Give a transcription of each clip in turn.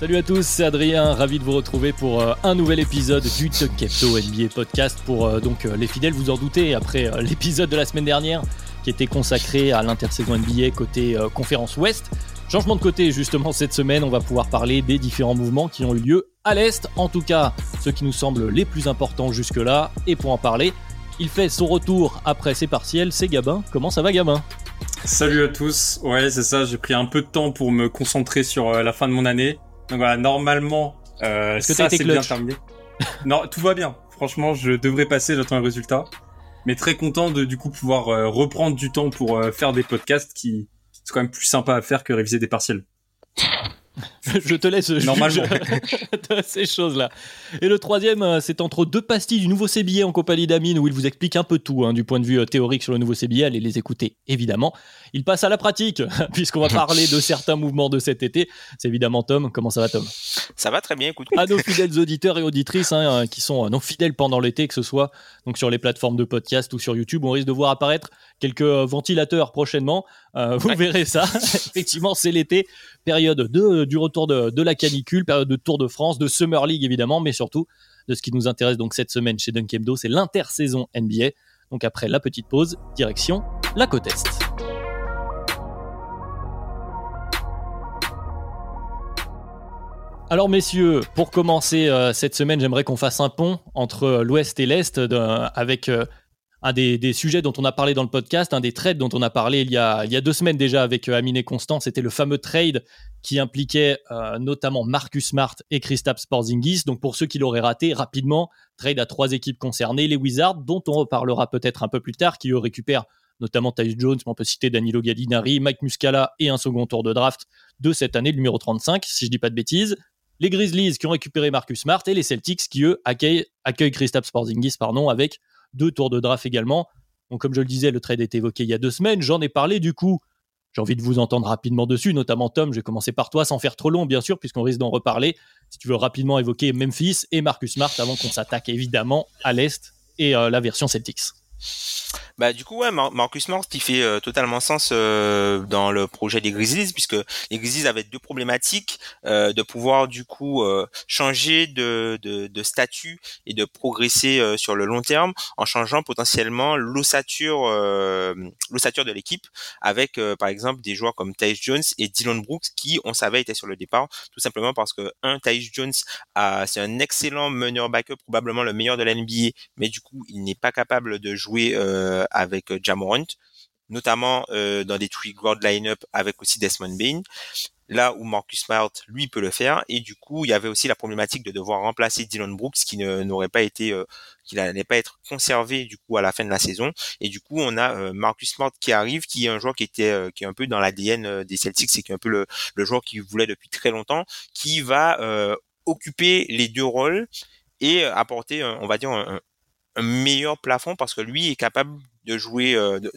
Salut à tous, c'est Adrien, ravi de vous retrouver pour euh, un nouvel épisode du Kepto NBA Podcast. Pour euh, donc euh, les fidèles, vous en doutez, après l'épisode de la semaine dernière qui était consacré à l'intersaison NBA côté conférence Ouest. Changement de côté justement cette semaine, on va pouvoir parler des différents mouvements qui ont eu lieu à l'Est, en tout cas ceux qui nous semblent les plus importants jusque-là. Et pour en parler, il fait son retour après ses partiels, c'est Gabin. Comment ça va Gabin? Salut à tous. Ouais, c'est ça. J'ai pris un peu de temps pour me concentrer sur la fin de mon année. Donc voilà, normalement, euh, Est-ce que t'as ça été c'est bien clutch terminé. non, tout va bien. Franchement, je devrais passer. J'attends un résultat. Mais très content de du coup pouvoir euh, reprendre du temps pour euh, faire des podcasts qui c'est quand même plus sympa à faire que réviser des partiels. Je te laisse Normalement. de ces choses-là. Et le troisième, euh, c'est entre deux pastilles du nouveau CBA en compagnie d'Amine, où il vous explique un peu tout hein, du point de vue euh, théorique sur le nouveau CBA. Allez les écouter, évidemment. Il passe à la pratique, puisqu'on va parler de certains mouvements de cet été. C'est évidemment Tom. Comment ça va, Tom? Ça va très bien, écoute. À nos fidèles auditeurs et auditrices hein, euh, qui sont non fidèles pendant l'été, que ce soit donc sur les plateformes de podcast ou sur YouTube, on risque de voir apparaître quelques ventilateurs prochainement. Euh, vous Ouais. verrez ça. Effectivement, c'est l'été, période de, du retour de, la canicule, période de Tour de France, de Summer League évidemment, mais surtout de ce qui nous intéresse donc cette semaine chez Dunkemdo, c'est l'intersaison NBA. Donc après la petite pause, direction la côte Est. Alors messieurs, pour commencer euh, cette semaine, j'aimerais qu'on fasse un pont entre l'Ouest et l'Est avec euh, un des, sujets dont on a parlé dans le podcast, un des trades dont on a parlé il y a, deux semaines déjà avec euh, Amine et Constant. C'était le fameux trade qui impliquait euh, notamment Marcus Smart et Kristaps Porzingis. Donc pour ceux qui l'auraient raté, rapidement, trade à trois équipes concernées, les Wizards, dont on reparlera peut-être un peu plus tard, qui eux récupèrent notamment Tyus Jones, mais on peut citer Danilo Gallinari, Mike Muscala et un second tour de draft de cette année, le numéro 35, si je dis pas de bêtises les Grizzlies qui ont récupéré Marcus Smart et les Celtics qui, eux, accueillent, accueillent Kristaps Porzingis pardon, avec deux tours de draft également. Donc, comme je le disais, le trade est évoqué il y a deux semaines. J'en ai parlé du coup. J'ai envie de vous entendre rapidement dessus, notamment Tom. Je vais commencer par toi sans faire trop long, bien sûr, puisqu'on risque d'en reparler. Si tu veux rapidement évoquer Memphis et Marcus Smart avant qu'on s'attaque évidemment à l'Est et euh, la version Celtics. Bah du coup ouais, Mar- Marcus Smart qui fait euh, totalement sens euh, dans le projet des Grizzlies puisque les Grizzlies avaient deux problématiques euh, de pouvoir du coup euh, changer de, de, de statut et de progresser euh, sur le long terme en changeant potentiellement l'ossature euh, l'ossature de l'équipe avec par exemple des joueurs comme Tyus Jones et Dylan Brooks qui on savait étaient sur le départ tout simplement parce que un Tyus Jones c'est un excellent meneur backup probablement le meilleur de la NBA mais du coup il n'est pas capable de jouer euh, avec euh, Jamorant, notamment euh, dans des three guard line-up avec aussi Desmond Bain. Là où Marcus Smart, lui, peut le faire. Et du coup, il y avait aussi la problématique de devoir remplacer Dylan Brooks, qui n'aurait pas été, euh, qui n'allait pas être conservé du coup à la fin de la saison. Et du coup, on a euh, Marcus Smart qui arrive, qui est un joueur qui était, euh, qui est un peu dans l'ADN des Celtics, c'est qui est un peu le, le joueur qui voulait depuis très longtemps, qui va occuper les deux rôles et apporter, on va dire, un, un meilleur plafond parce que lui est capable de jouer euh, de-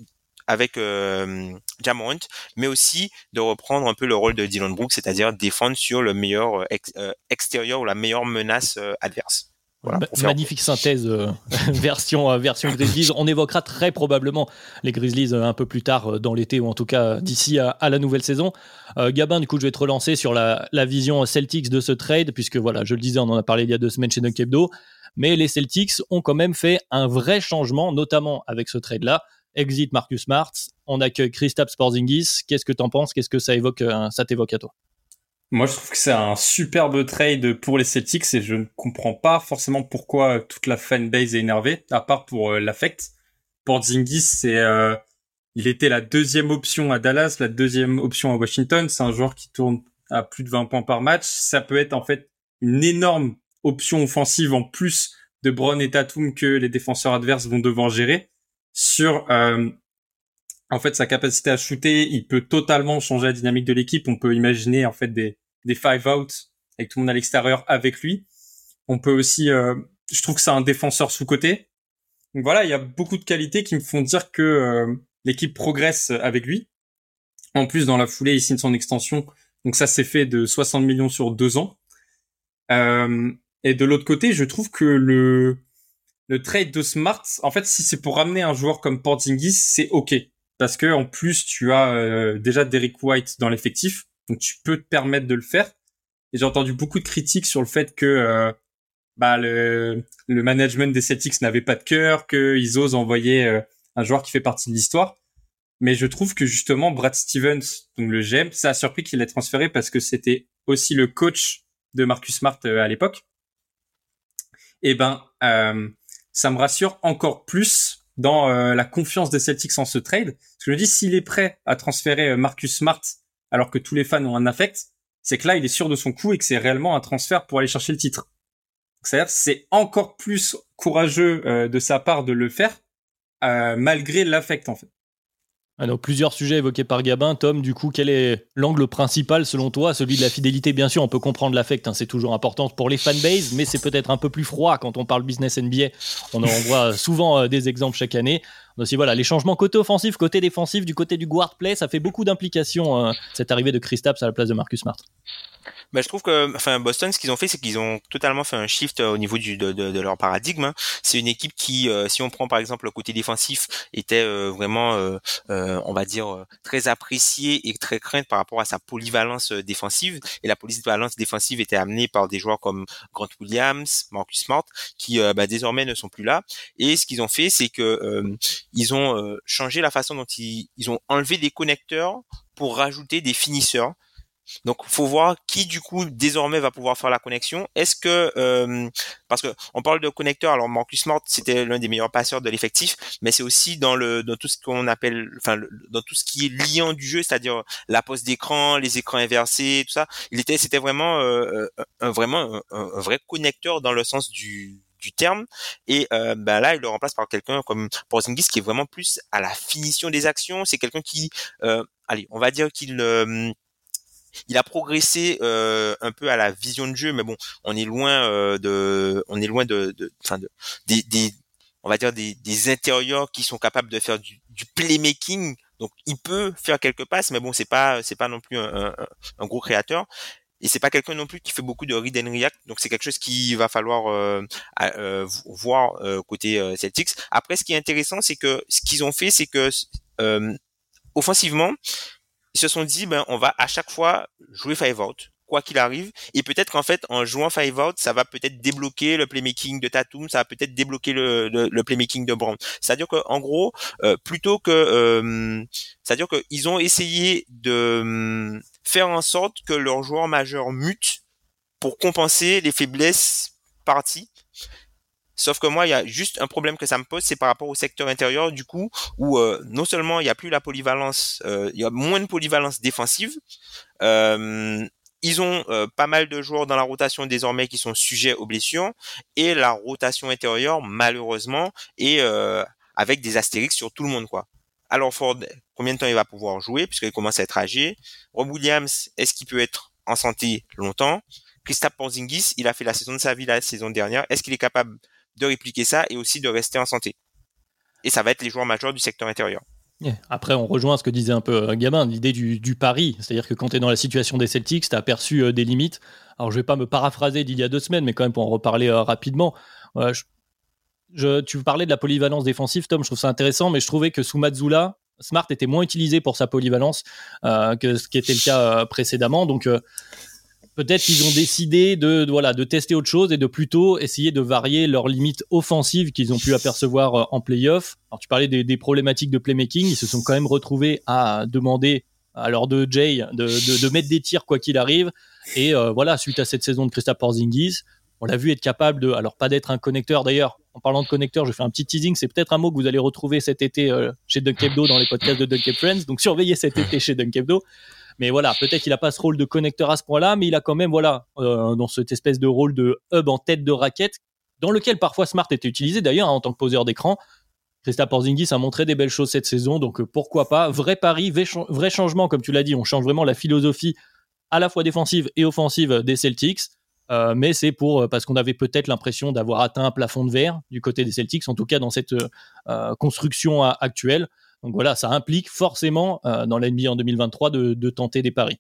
avec euh, Jamorant, mais aussi de reprendre un peu le rôle de Dylan Brooks, c'est-à-dire défendre sur le meilleur euh, ex- euh, extérieur ou la meilleure menace adverse. Voilà, faire- magnifique synthèse euh, version, euh, version Grizzlies. On évoquera très probablement les Grizzlies euh, un peu plus tard dans l'été ou en tout cas d'ici à, à la nouvelle saison. Gabin, du coup, je vais te relancer sur la, la vision Celtics de ce trade, puisque voilà, je le disais, on en a parlé il y a deux semaines chez Dunk Hebdo, mais les Celtics ont quand même fait un vrai changement, notamment avec ce trade-là. Exit Marcus Smart, on accueille Kristaps Porzingis. Qu'est-ce que t'en penses? Qu'est-ce que ça évoque euh, Ça t'évoque à toi? Moi, je trouve que c'est un superbe trade pour les Celtics et je ne comprends pas forcément pourquoi toute la fanbase est énervée, à part pour euh, l'affect. Porzingis, c'est euh, il était la deuxième option à Dallas, la deuxième option à Washington. C'est un joueur qui tourne à plus de 20 points par match. Ça peut être en fait une énorme option offensive en plus de Brown et Tatum que les défenseurs adverses vont devoir gérer sur euh, en fait sa capacité à shooter. Il peut totalement changer la dynamique de l'équipe. On peut imaginer en fait des des five out avec tout le monde à l'extérieur avec lui. On peut aussi, euh, je trouve que c'est un défenseur sous côté. Donc voilà, il y a beaucoup de qualités qui me font dire que euh, l'équipe progresse avec lui. En plus, dans la foulée, il signe son extension. Donc ça s'est fait de 60 millions sur deux ans. Euh, et de l'autre côté, je trouve que le le trade de Smart, en fait, si c'est pour ramener un joueur comme Porzingis, c'est ok parce que en plus tu as euh, déjà Derek White dans l'effectif, donc tu peux te permettre de le faire. Et j'ai entendu beaucoup de critiques sur le fait que euh, bah, le, le management des Celtics n'avait pas de cœur, qu'ils osent envoyer euh, un joueur qui fait partie de l'histoire. Mais je trouve que justement Brad Stevens, donc le GM, ça a surpris qu'il l'ait transféré parce que c'était aussi le coach de Marcus Smart à l'époque eh ben euh, ça me rassure encore plus dans euh, la confiance des Celtics en ce trade. Parce que je me dis s'il est prêt à transférer euh, Marcus Smart alors que tous les fans ont un affect, c'est que là il est sûr de son coup et que c'est réellement un transfert pour aller chercher le titre. C'est-à-dire c'est encore plus courageux de sa part de le faire malgré l'affect en fait. Alors, ah, plusieurs sujets évoqués par Gabin. Tom, du coup, quel est l'angle principal selon toi Celui de la fidélité, bien sûr, on peut comprendre l'affect, hein, c'est toujours important pour les fanbases, mais c'est peut-être un peu plus froid quand on parle business NBA. On en voit souvent euh, des exemples chaque année. Aussi, voilà, les changements côté offensif, côté défensif, du côté du guard play, ça fait beaucoup d'implications, euh, cette arrivée de Kristaps à la place de Marcus Smart. Bah, je trouve que, enfin, Boston, ce qu'ils ont fait, c'est qu'ils ont totalement fait un shift euh, au niveau du, de, de, de leur paradigme. Hein. C'est une équipe qui, euh, si on prend par exemple le côté défensif, était euh, vraiment, on va dire, très apprécié et très crainte par rapport à sa polyvalence défensive. Et la polyvalence défensive était amenée par des joueurs comme Grant Williams, Marcus Smart, qui bah, désormais ne sont plus là. Et ce qu'ils ont fait, c'est que ils ont changé la façon dont ils, ils ont enlevé des connecteurs pour rajouter des finisseurs. Donc, faut voir qui du coup désormais va pouvoir faire la connexion. Est-ce que euh, parce que on parle de connecteur, alors Marcus Smart c'était l'un des meilleurs passeurs de l'effectif, mais c'est aussi dans le dans tout ce qu'on appelle, enfin dans tout ce qui est liant du jeu, c'est-à-dire la pose d'écran, les écrans inversés, tout ça. Il était, c'était vraiment euh, un, vraiment un, vrai connecteur dans le sens du du terme et euh, bah là il le remplace par quelqu'un comme Porzingis qui est vraiment plus à la finition des actions c'est quelqu'un qui euh, allez on va dire qu'il euh, il a progressé euh, un peu à la vision de jeu, mais bon, on est loin euh, de, on est loin de, enfin de, des, des, on va dire des, des, intérieurs qui sont capables de faire du, du, playmaking. Donc, il peut faire quelques passes, mais bon, c'est pas, c'est pas non plus un, un, gros créateur. Et c'est pas quelqu'un non plus qui fait beaucoup de read and react. Donc, c'est quelque chose qu'il va falloir euh, euh voir euh, côté Celtics. Après, ce qui est intéressant, c'est que ce qu'ils ont fait, c'est que offensivement, ils se sont dit, ben, on va à chaque fois jouer five out, quoi qu'il arrive. Et peut-être qu'en fait, en jouant five out, ça va peut-être débloquer le playmaking de Tatum, ça va peut-être débloquer le, le, playmaking de Brown. C'est-à-dire qu'en gros, euh, plutôt que, euh, c'est-à-dire qu'ils ont essayé de hum, faire en sorte que leur joueur majeur mute pour compenser les faiblesses parties Sauf que moi, il y a juste un problème que ça me pose, c'est par rapport au secteur intérieur, du coup, où euh, non seulement il n'y a plus la polyvalence, euh, il y a moins de polyvalence défensive. Euh, ils ont pas mal de joueurs dans la rotation désormais qui sont sujets aux blessures et la rotation intérieure, malheureusement, est avec des astérix sur tout le monde, quoi. Alors Ford, combien de temps il va pouvoir jouer puisqu'il commence à être âgé? Rob Williams, est-ce qu'il peut être en santé longtemps? Christophe Porzingis, il a fait la saison de sa vie la saison dernière. Est-ce qu'il est capable de répliquer ça et aussi de rester en santé. Et ça va être les joueurs majeurs du secteur intérieur. Après, on rejoint ce que disait un peu euh, Gabin, l'idée du, pari. C'est-à-dire que quand tu es dans la situation des Celtics, tu as aperçu euh, des limites. Alors, je vais pas me paraphraser d'il y a deux semaines, mais quand même pour en reparler euh, rapidement. je, tu parlais de la polyvalence défensive, Tom, je trouve ça intéressant, mais je trouvais que sous Mazzula, Smart était moins utilisé pour sa polyvalence que ce qui était le cas précédemment. Donc, peut-être qu'ils ont décidé de, voilà de tester autre chose et de plutôt essayer de varier leurs limites offensives qu'ils ont pu apercevoir euh, en playoff. Alors tu parlais des, problématiques de playmaking, ils se sont quand même retrouvés à demander l'heure de Jay de, de, mettre des tirs quoi qu'il arrive. Et euh, voilà, suite à cette saison de Christophe Porzingis, on l'a vu être capable de, alors pas d'être un connecteur d'ailleurs, En parlant de connecteurs, je fais un petit teasing. C'est peut-être un mot que vous allez retrouver cet été chez Dunk dans les podcasts de Dunk Friends. Donc surveillez cet été chez Dunk Mais voilà, peut-être qu'il n'a pas ce rôle de connecteur à ce point-là, mais il a quand même, voilà, dans cette espèce de rôle de hub en tête de raquette, dans lequel parfois Smart était utilisé d'ailleurs hein, en tant que poseur d'écran. Christa Porzingis a montré des belles choses cette saison, donc pourquoi pas? Vrai pari, vrai changement, comme tu l'as dit, on change vraiment la philosophie à la fois défensive et offensive des Celtics. Euh, mais c'est pour euh, parce qu'on avait peut-être l'impression d'avoir atteint un plafond de verre du côté des Celtics, en tout cas dans cette euh, construction actuelle. Donc voilà, ça implique forcément dans l'NBA en 2023 de, tenter des paris.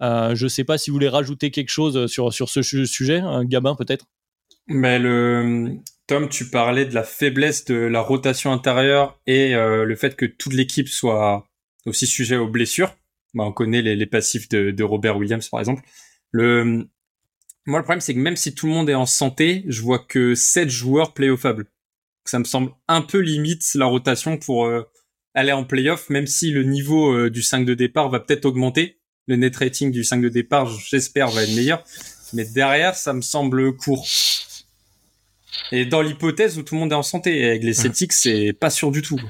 je ne sais pas si vous voulez rajouter quelque chose sur, sur ce sujet, Gabin peut-être? Mais le Tom, tu parlais de la faiblesse de la rotation intérieure et le fait que toute l'équipe soit aussi sujet aux blessures. Bah, on connaît les, passifs de, Robert Williams par exemple. Le moi, le problème, c'est que même si tout le monde est en santé, je vois que 7 joueurs playoffables. Ça me semble un peu limite la rotation pour euh, aller en playoff, même si le niveau euh, du 5 de départ va peut-être augmenter. Le net rating du 5 de départ, j'espère, va être meilleur. Mais derrière, ça me semble court. Et dans l'hypothèse où tout le monde est en santé, avec les Celtics, c'est pas sûr du tout.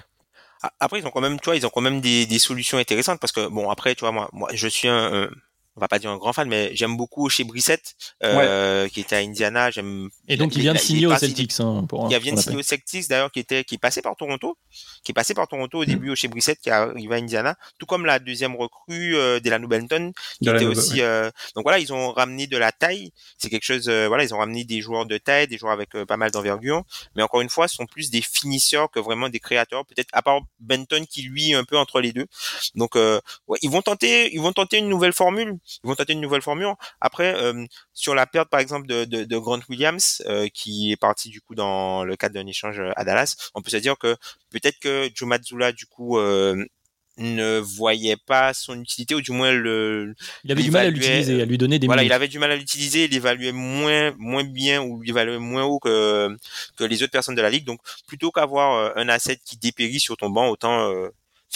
Après, ils ont quand même, tu vois, ils ont quand même des, des solutions intéressantes parce que bon, après, tu vois, moi, moi, je suis un, on va pas dire un grand fan, mais j'aime beaucoup chez Brissette, euh, qui était à Indiana. J'aime. Et donc il vient de signer au Celtics. Hein, pour, il vient de signer au Celtics d'ailleurs, qui était, qui est passé par Toronto, qui est passé par Toronto au mm. début chez Brissette, qui arrive à Indiana, tout comme la deuxième recrue euh, Delano Benton, qui était aussi. Euh... Donc voilà, ils ont ramené de la taille. C'est quelque chose. Euh, voilà, ils ont ramené des joueurs de taille, des joueurs avec euh, pas mal d'envergure, mais encore une fois, ce sont plus des finisseurs que vraiment des créateurs. Peut-être à part Benton qui lui un peu entre les deux. Donc ouais, ils vont tenter, ils vont tenter une nouvelle formule ils vont tenter une nouvelle formule. Après, euh, sur la perte par exemple de, de, de Grant Williams, euh, qui est parti du coup dans le cadre d'un échange à Dallas, on peut se dire que peut-être que Joe Mazzulla du coup euh, ne voyait pas son utilité ou du moins le il avait du mal à l'utiliser à lui donner des voilà il avait du mal à l'utiliser il évaluait moins moins bien ou il évaluait moins haut que que les autres personnes de la ligue. Donc plutôt qu'avoir un asset qui dépérit sur ton banc autant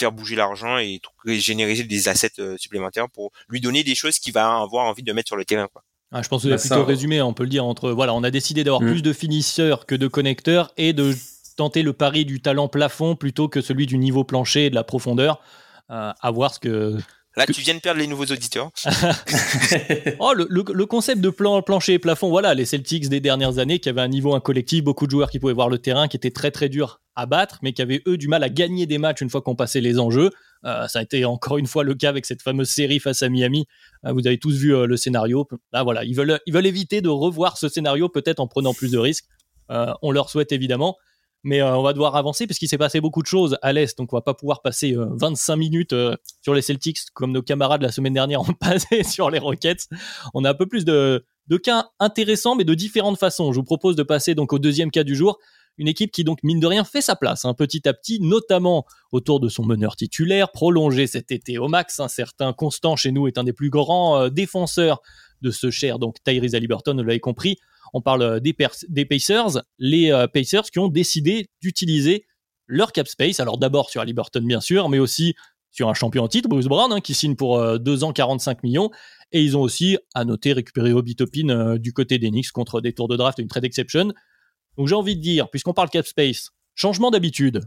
faire bouger l'argent et générer des assets euh, supplémentaires pour lui donner des choses qu'il va avoir envie de mettre sur le terrain. Quoi. Ah, je pense que c'est bah, plutôt résumé, on peut le dire entre voilà, on a décidé d'avoir mm. plus de finisseurs que de connecteurs et de tenter le pari du talent plafond plutôt que celui du niveau plancher et de la profondeur. Euh, à voir ce que Là, tu viens de perdre les nouveaux auditeurs. oh, le, le, concept de plan, plancher et plafond, voilà, les Celtics des dernières années qui avaient un niveau un collectif, beaucoup de joueurs qui pouvaient voir le terrain, qui était très très dur à battre, mais qui avaient eux du mal à gagner des matchs une fois qu'on passait les enjeux. Euh, ça a été encore une fois le cas avec cette fameuse série face à Miami. Euh, vous avez tous vu euh, le scénario. Là, voilà, ils veulent, ils veulent éviter de revoir ce scénario, peut-être en prenant plus de risques. on leur souhaite évidemment. Mais euh, on va devoir avancer parce qu'il s'est passé beaucoup de choses à l'Est. Donc on va pas pouvoir passer 25 euh, minutes euh, sur les Celtics comme nos camarades la semaine dernière ont passé sur les Rockets. On a un peu plus de, de cas intéressants mais de différentes façons. Je vous propose de passer donc au deuxième cas du jour. Une équipe qui donc mine de rien fait sa place hein, petit à petit, notamment autour de son meneur titulaire, prolongé cet été au max. Un certain Constant chez nous est un des plus grands défenseurs de ce cher donc Tyrese Haliburton, vous l'avez compris. On parle euh, des, Pacers, les euh, Pacers qui ont décidé d'utiliser leur cap space. Alors d'abord sur Liberton bien sûr, mais aussi sur un champion en titre, Bruce Brown, hein, qui signe pour 2 euh, ans 45 millions. Et ils ont aussi, à noter, récupéré Obi Topin du côté d'Enix contre des tours de draft et une trade exception. Donc j'ai envie de dire, puisqu'on parle cap space, changement d'habitude.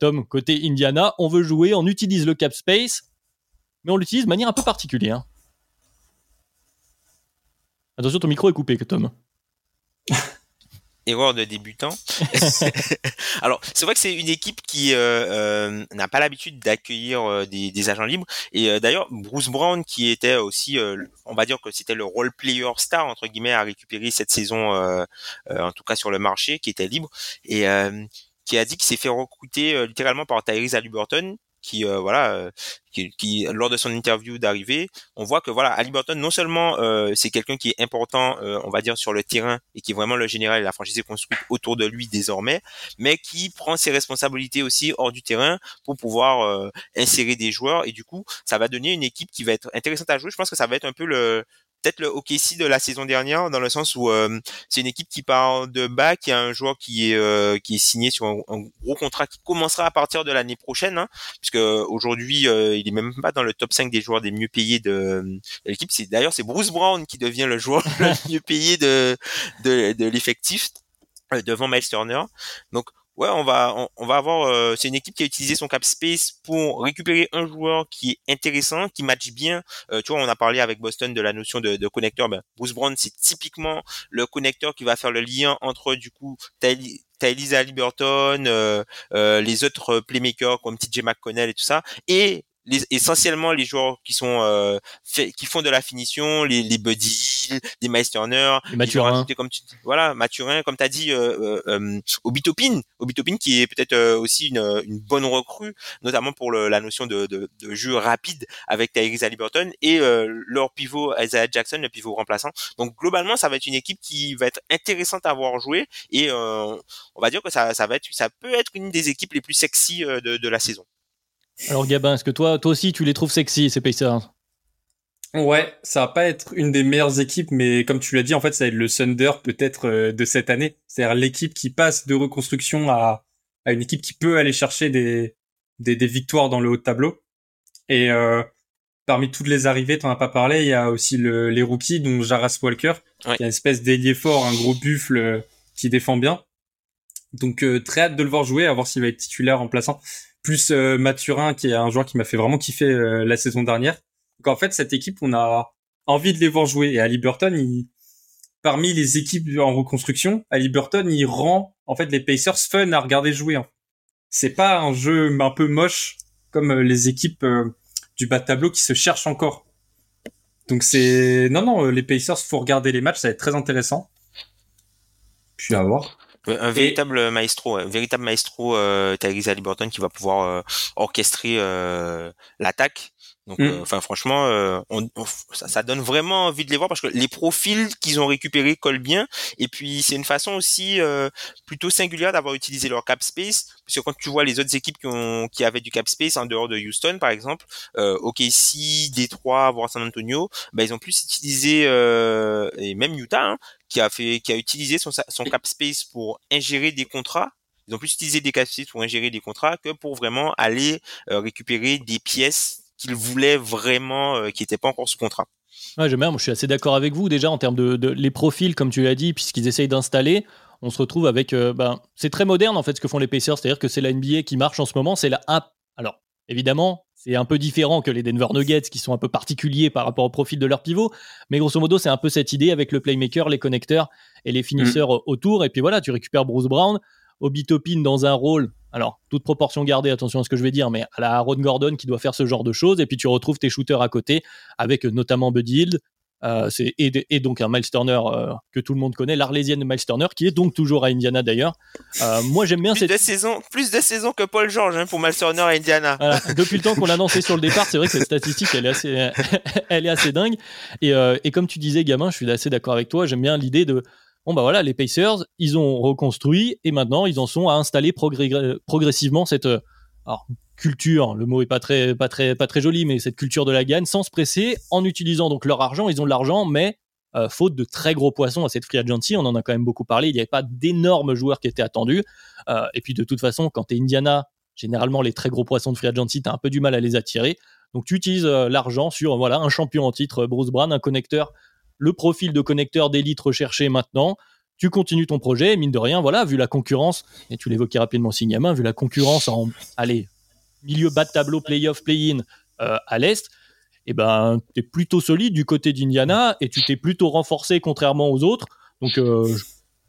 Tom, côté Indiana, on veut jouer, on utilise le cap space, mais on l'utilise de manière un peu particulière. Attention, ton micro est coupé, Tom. Erreur de débutant. Alors, c'est vrai que c'est une équipe qui euh, euh, n'a pas l'habitude d'accueillir euh, des, agents libres. Et d'ailleurs, Bruce Brown, qui était aussi, on va dire que c'était le role player star entre guillemets à récupérer cette saison, en tout cas sur le marché, qui était libre et qui a dit qu'il s'est fait recruter littéralement par Tyrese Haliburton, qui euh, voilà euh, qui, lors de son interview d'arrivée on voit que voilà Ali non seulement euh, c'est quelqu'un qui est important on va dire sur le terrain et qui est vraiment le général et la franchise est construite autour de lui désormais mais qui prend ses responsabilités aussi hors du terrain pour pouvoir insérer des joueurs. Et du coup ça va donner une équipe qui va être intéressante à jouer. Je pense que ça va être un peu le peut-être le OKC de la saison dernière dans le sens où euh, c'est une équipe qui part de bas, qui a un joueur qui est euh, qui est signé sur un, gros contrat qui commencera à partir de l'année prochaine, hein, puisque aujourd'hui euh, il est même pas dans le top 5 des joueurs des mieux payés de, de l'équipe. C'est d'ailleurs c'est Bruce Brown qui devient le joueur le mieux payé de de, de l'effectif. devant Miles Turner. Donc Ouais, on va on, va avoir euh, c'est une équipe qui a utilisé son cap space pour récupérer un joueur qui est intéressant, qui match bien. Euh, tu vois, on a parlé avec Boston de la notion de, connecteur. Ben, Bruce Brown, c'est typiquement le connecteur qui va faire le lien entre du coup Tylisa Liberton, euh, euh, les autres playmakers comme TJ McConnell et tout ça, et essentiellement les joueurs qui sont euh, qui font de la finition, les, les Buddy les Miles Turner, les comme tu voilà, Mathurin, comme tu as dit, euh, euh, euh Obitopin, Obitopin qui est peut-être euh, aussi une, une, bonne recrue, notamment pour le, la notion de, de, de, jeu rapide avec Tyrese Halliburton et leur pivot Isaiah Jackson, le pivot remplaçant. Donc globalement, ça va être une équipe qui va être intéressante à voir jouer et on va dire que ça, ça va être, ça peut être une des équipes les plus sexy de, de la saison. Alors Gabin, est-ce que toi, toi aussi, tu les trouves sexy ces Pacers? Ouais, ça va pas être une des meilleures équipes, mais comme tu l'as dit, en fait, ça va être le Thunder peut-être euh, de cette année. C'est-à-dire l'équipe qui passe de reconstruction à, à une équipe qui peut aller chercher des, des, des victoires dans le haut de tableau. Et euh, parmi toutes les arrivées, t'en as pas parlé, il y a aussi le, les rookies, dont Jaras Walker, qui est une espèce d'ailier fort, un gros buffle euh, qui défend bien. Donc très hâte de le voir jouer, à voir s'il va être titulaire remplaçant plus euh, Mathurin qui est un joueur qui m'a fait vraiment kiffer euh, la saison dernière. Donc en fait cette équipe on a envie de les voir jouer et Ali Burton parmi les équipes en reconstruction, Ali Burton il rend en fait les Pacers fun à regarder jouer. Hein. C'est pas un jeu un peu moche comme euh, les équipes du bas de tableau qui se cherchent encore. Donc c'est non non les Pacers faut regarder les matchs, ça va être très intéressant. Puis à voir. Un véritable maestro, un véritable maestro euh, Tyrese Halliburton qui va pouvoir euh, orchestrer euh, l'attaque. Donc, mm. euh, enfin, franchement, euh, on, ça, ça, donne vraiment envie de les voir parce que les profils qu'ils ont récupérés collent bien. Et puis, c'est une façon aussi plutôt singulière d'avoir utilisé leur cap space. Parce que quand tu vois les autres équipes qui, ont, qui avaient du cap space en dehors de Houston, par exemple, euh, OKC, Détroit, voire San Antonio, bah, ils ont plus utilisé et même Utah, hein, qui a fait, qui a utilisé son, son cap space pour ingérer des contrats. Ils ont plus utilisé des cap space pour ingérer des contrats que pour vraiment aller euh, récupérer des pièces qu'ils voulaient vraiment, euh, qui n'étaient pas encore sous contrat. Ouais, j'aime bien. Moi, je suis assez d'accord avec vous déjà en termes de, de les profils, comme tu l'as dit, puisqu'ils essayent d'installer. On se retrouve avec, euh, ben, c'est très moderne en fait ce que font les Pacers, c'est-à-dire que c'est la NBA qui marche en ce moment. C'est la alors évidemment c'est un peu différent que les Denver Nuggets qui sont un peu particuliers par rapport au profil de leur pivot. Mais grosso modo, c'est un peu cette idée avec le playmaker, les connecteurs et les finisseurs mm. autour. Et puis voilà, tu récupères Bruce Brown, Obi Topin dans un rôle. Alors, toute proportion gardée, attention à ce que je vais dire, mais à la Aaron Gordon qui doit faire ce genre de choses. Et puis tu retrouves tes shooters à côté avec notamment Buddy Hield, euh, et, donc un Miles Turner euh, que tout le monde connaît, l'Arlésienne Miles Turner, qui est donc toujours à Indiana d'ailleurs. Euh, moi j'aime bien plus cette de saison, plus de saisons que Paul George hein, pour Miles Turner à Indiana. depuis le temps qu'on l'a annoncé sur le départ, c'est vrai que cette statistique elle est assez, elle est assez dingue. Et, et comme tu disais, gamin, je suis assez d'accord avec toi. J'aime bien l'idée de bon bah voilà, les Pacers, ils ont reconstruit et maintenant ils en sont à installer progressivement cette alors, culture, le mot est pas très, pas très, pas très joli, mais cette culture de la gagne, sans se presser, en utilisant donc leur argent, ils ont de l'argent, mais euh, faute de très gros poissons à cette free agency, on en a quand même beaucoup parlé, il n'y avait pas d'énormes joueurs qui étaient attendus, euh, et puis de toute façon, quand tu es Indiana, généralement les très gros poissons de free agency, tu as un peu du mal à les attirer, donc tu utilises euh, l'argent sur voilà un champion en titre, Bruce Brown, un connecteur, le profil de connecteur d'élite recherché maintenant, tu continues ton projet, mine de rien, voilà, vu la concurrence, et tu l'évoquais rapidement, Signamin, vu la concurrence en, allez, milieu bas de tableau, playoff, play-in euh, à l'Est, eh ben, tu es plutôt solide du côté d'Indiana et tu t'es plutôt renforcé contrairement aux autres. Donc, euh,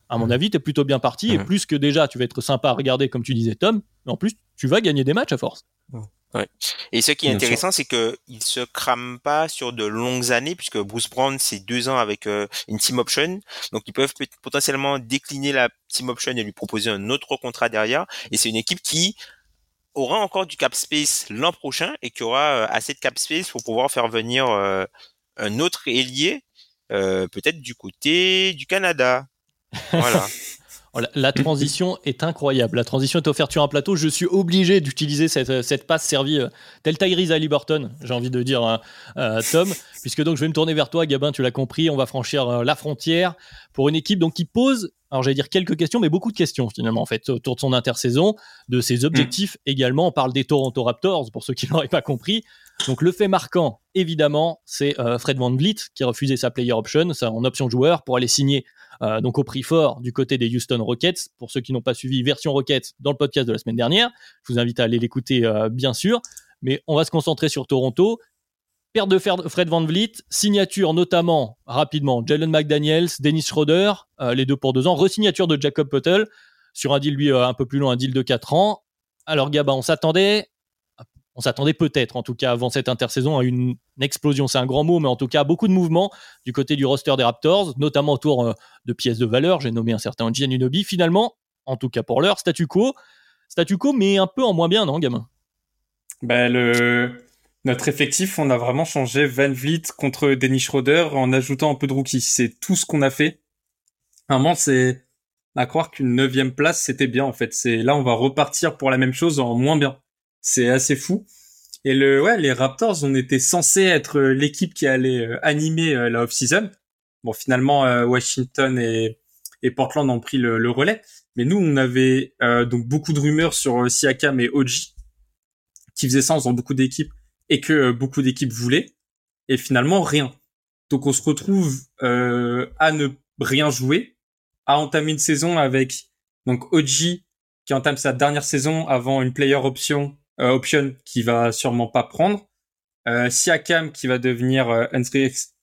à mon avis, tu es plutôt bien parti. Et plus que déjà, tu vas être sympa à regarder, comme tu disais, Tom, mais en plus, tu vas gagner des matchs à force. Ouais. Et ce qui est intéressant, c'est que il se crame pas sur de longues années, puisque Bruce Brown c'est deux ans avec euh, une team option, donc ils peuvent potentiellement décliner la team option et lui proposer un autre contrat derrière. Et c'est une équipe qui aura encore du cap space l'an prochain et qui aura euh, assez de cap space pour pouvoir faire venir euh, un autre ailier, peut-être du côté du Canada. Voilà. Oh, la, transition est incroyable. La transition est offerte sur un plateau. Je suis obligé d'utiliser cette, cette, passe servie euh, tel Tyrese à Liberton, j'ai envie de dire, euh, euh, Tom, puisque donc je vais me tourner vers toi, Gabin, tu l'as compris. On va franchir la frontière pour une équipe donc qui pose, alors j'allais dire quelques questions, mais beaucoup de questions finalement en fait autour de son intersaison, de ses objectifs également. On parle des Toronto Raptors pour ceux qui n'auraient pas compris. Donc le fait marquant, évidemment, c'est euh, Fred Van Vliet qui a refusé sa player option, ça en option joueur, pour aller signer euh, donc au prix fort du côté des Houston Rockets. Pour ceux qui n'ont pas suivi version Rockets dans le podcast de la semaine dernière, je vous invite à aller l'écouter euh, bien sûr. Mais on va se concentrer sur Toronto. Perte de Fred Van Vliet, signature notamment rapidement Jalen McDaniels, Dennis Schroeder, les deux pour deux ans, resignature de Jacob Puttle sur un deal lui un peu plus long, un deal de quatre ans. Alors Gaba, on s'attendait on s'attendait peut-être, en tout cas avant cette intersaison, à une, explosion. C'est un grand mot, mais en tout cas beaucoup de mouvements du côté du roster des Raptors, notamment autour euh, de pièces de valeur. J'ai nommé un certain Giannunobi. Finalement, en tout cas pour l'heure, statu quo. Statu quo, mais un peu en moins bien, non, gamin? Ben, le... Notre effectif, on a vraiment changé Van Vliet contre Dennis Schroeder en ajoutant un peu de rookies. C'est tout ce qu'on a fait. Vraiment, c'est à croire qu'une neuvième place, c'était bien en fait. C'est là, on va repartir pour la même chose en moins bien. C'est assez fou. Et le, ouais, les Raptors, on était censé être euh, l'équipe qui allait euh, animer euh, la off-season. Bon, finalement, Washington et, Portland ont pris le, relais. Mais nous, on avait donc beaucoup de rumeurs sur Siakam et Oji, qui faisaient sens dans beaucoup d'équipes et que beaucoup d'équipes voulaient. Et finalement, rien. Donc, on se retrouve à ne rien jouer, à entamer une saison avec donc Oji qui entame sa dernière saison avant une player option option qui va sûrement pas prendre. Euh, Siakam qui va devenir euh,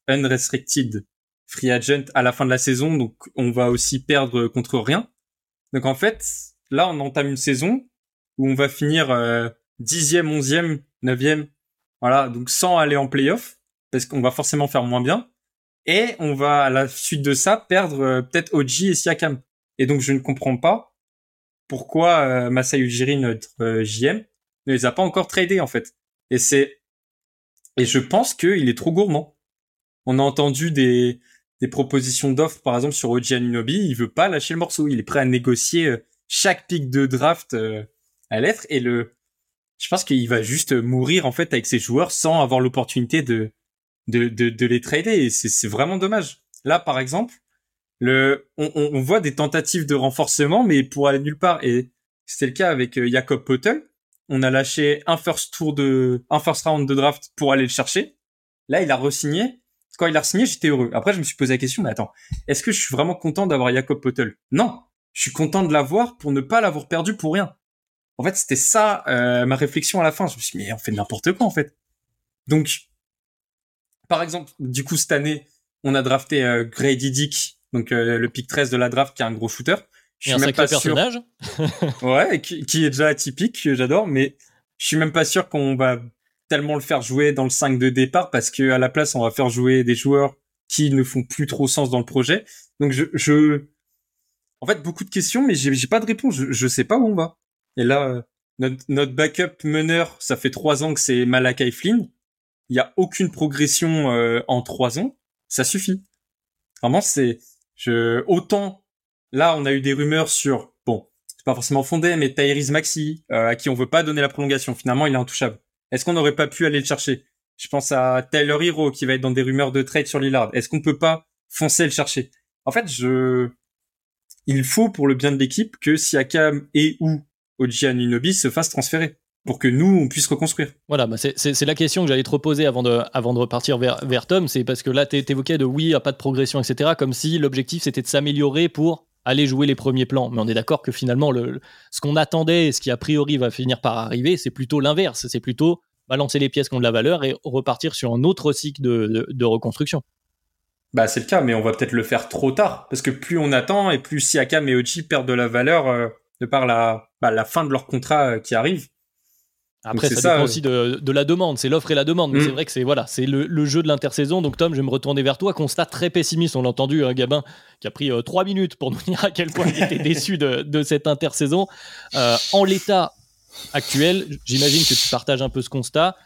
unrestricted free agent à la fin de la saison, donc on va aussi perdre contre rien. Donc en fait, là on entame une saison où on va finir euh, dixième, onzième, neuvième, voilà, donc sans aller en playoff parce qu'on va forcément faire moins bien. Et on va à la suite de ça perdre peut-être Oji et Siakam. Et donc je ne comprends pas pourquoi euh, Masai Ujiri, notre JM, ne les a pas encore tradés en fait. Et c'est et je pense qu'il est trop gourmand. On a entendu des des propositions d'offres par exemple sur Oji Anunobi, il veut pas lâcher le morceau, il est prêt à négocier euh, chaque pic de draft euh, à l'être et le je pense qu'il va juste mourir en fait avec ses joueurs sans avoir l'opportunité de, de de, de les trader et c'est vraiment dommage. Là par exemple, le on, on, voit des tentatives de renforcement mais pour aller nulle part et c'était le cas avec euh, Jacob Potel on a lâché un first tour de, un first round de draft pour aller le chercher. Là, il a re-signé. Quand il a re-signé, j'étais heureux. Après, je me suis posé la question, mais attends, est-ce que je suis vraiment content d'avoir Jacob Potel Non, je suis content de l'avoir pour ne pas l'avoir perdu pour rien. En fait, c'était ça euh, ma réflexion à la fin. Je me suis dit, mais on fait n'importe quoi en fait. Donc, par exemple, du coup, cette année, on a drafté euh, Grady Dick, donc euh, le pick 13 de la draft, qui est un gros shooter. Je suis même pas personnage. ouais, qui, est déjà atypique, que j'adore, mais je suis même pas sûr qu'on va tellement le faire jouer dans le 5 de départ parce que à la place, on va faire jouer des joueurs qui ne font plus trop sens dans le projet. Donc je, je... en fait, beaucoup de questions, mais j'ai pas de réponse. Je, je sais pas où on va. Et là, euh, notre, notre backup meneur, ça fait trois ans que c'est Malakai Flynn. Il y a aucune progression euh, en trois ans. Ça suffit. Vraiment, c'est je autant Là, on a eu des rumeurs sur, bon, c'est pas forcément fondé, mais Tyrese Maxi, euh, à qui on veut pas donner la prolongation. Finalement, il est intouchable. Est-ce qu'on n'aurait pas pu aller le chercher? Je pense à Tyler Hero qui va être dans des rumeurs de trade sur Lillard. Est-ce qu'on peut pas foncer le chercher? En fait, je, il faut pour le bien de l'équipe que Siakam et ou Oji Anunobi se fassent transférer pour que nous, on puisse reconstruire. Voilà, bah c'est la question que j'allais te reposer avant de, avant de repartir vers, vers Tom. C'est parce que là, tu évoquais de oui, a pas de progression, etc. Comme si l'objectif, c'était de s'améliorer pour aller jouer les premiers plans. Mais on est d'accord que finalement, le, ce qu'on attendait et ce qui a priori va finir par arriver, c'est plutôt l'inverse. C'est plutôt balancer les pièces qui ont de la valeur et repartir sur un autre cycle de, reconstruction. Bah c'est le cas, mais on va peut-être le faire trop tard parce que plus on attend et plus Siakam et Ochi perdent de la valeur euh, de par la, bah, la fin de leur contrat euh, qui arrive. Après, ça, dépend euh, aussi de, la demande, c'est l'offre et la demande. Mais mm. c'est vrai que c'est voilà, c'est le, jeu de l'intersaison. Donc Tom, je vais me retourner vers toi. Constat très pessimiste, on l'a entendu, hein, Gabin, qui a pris euh, trois minutes pour nous dire à quel point il était déçu de, cette intersaison. Euh, en l'état actuel, j'imagine que tu partages un peu ce constat.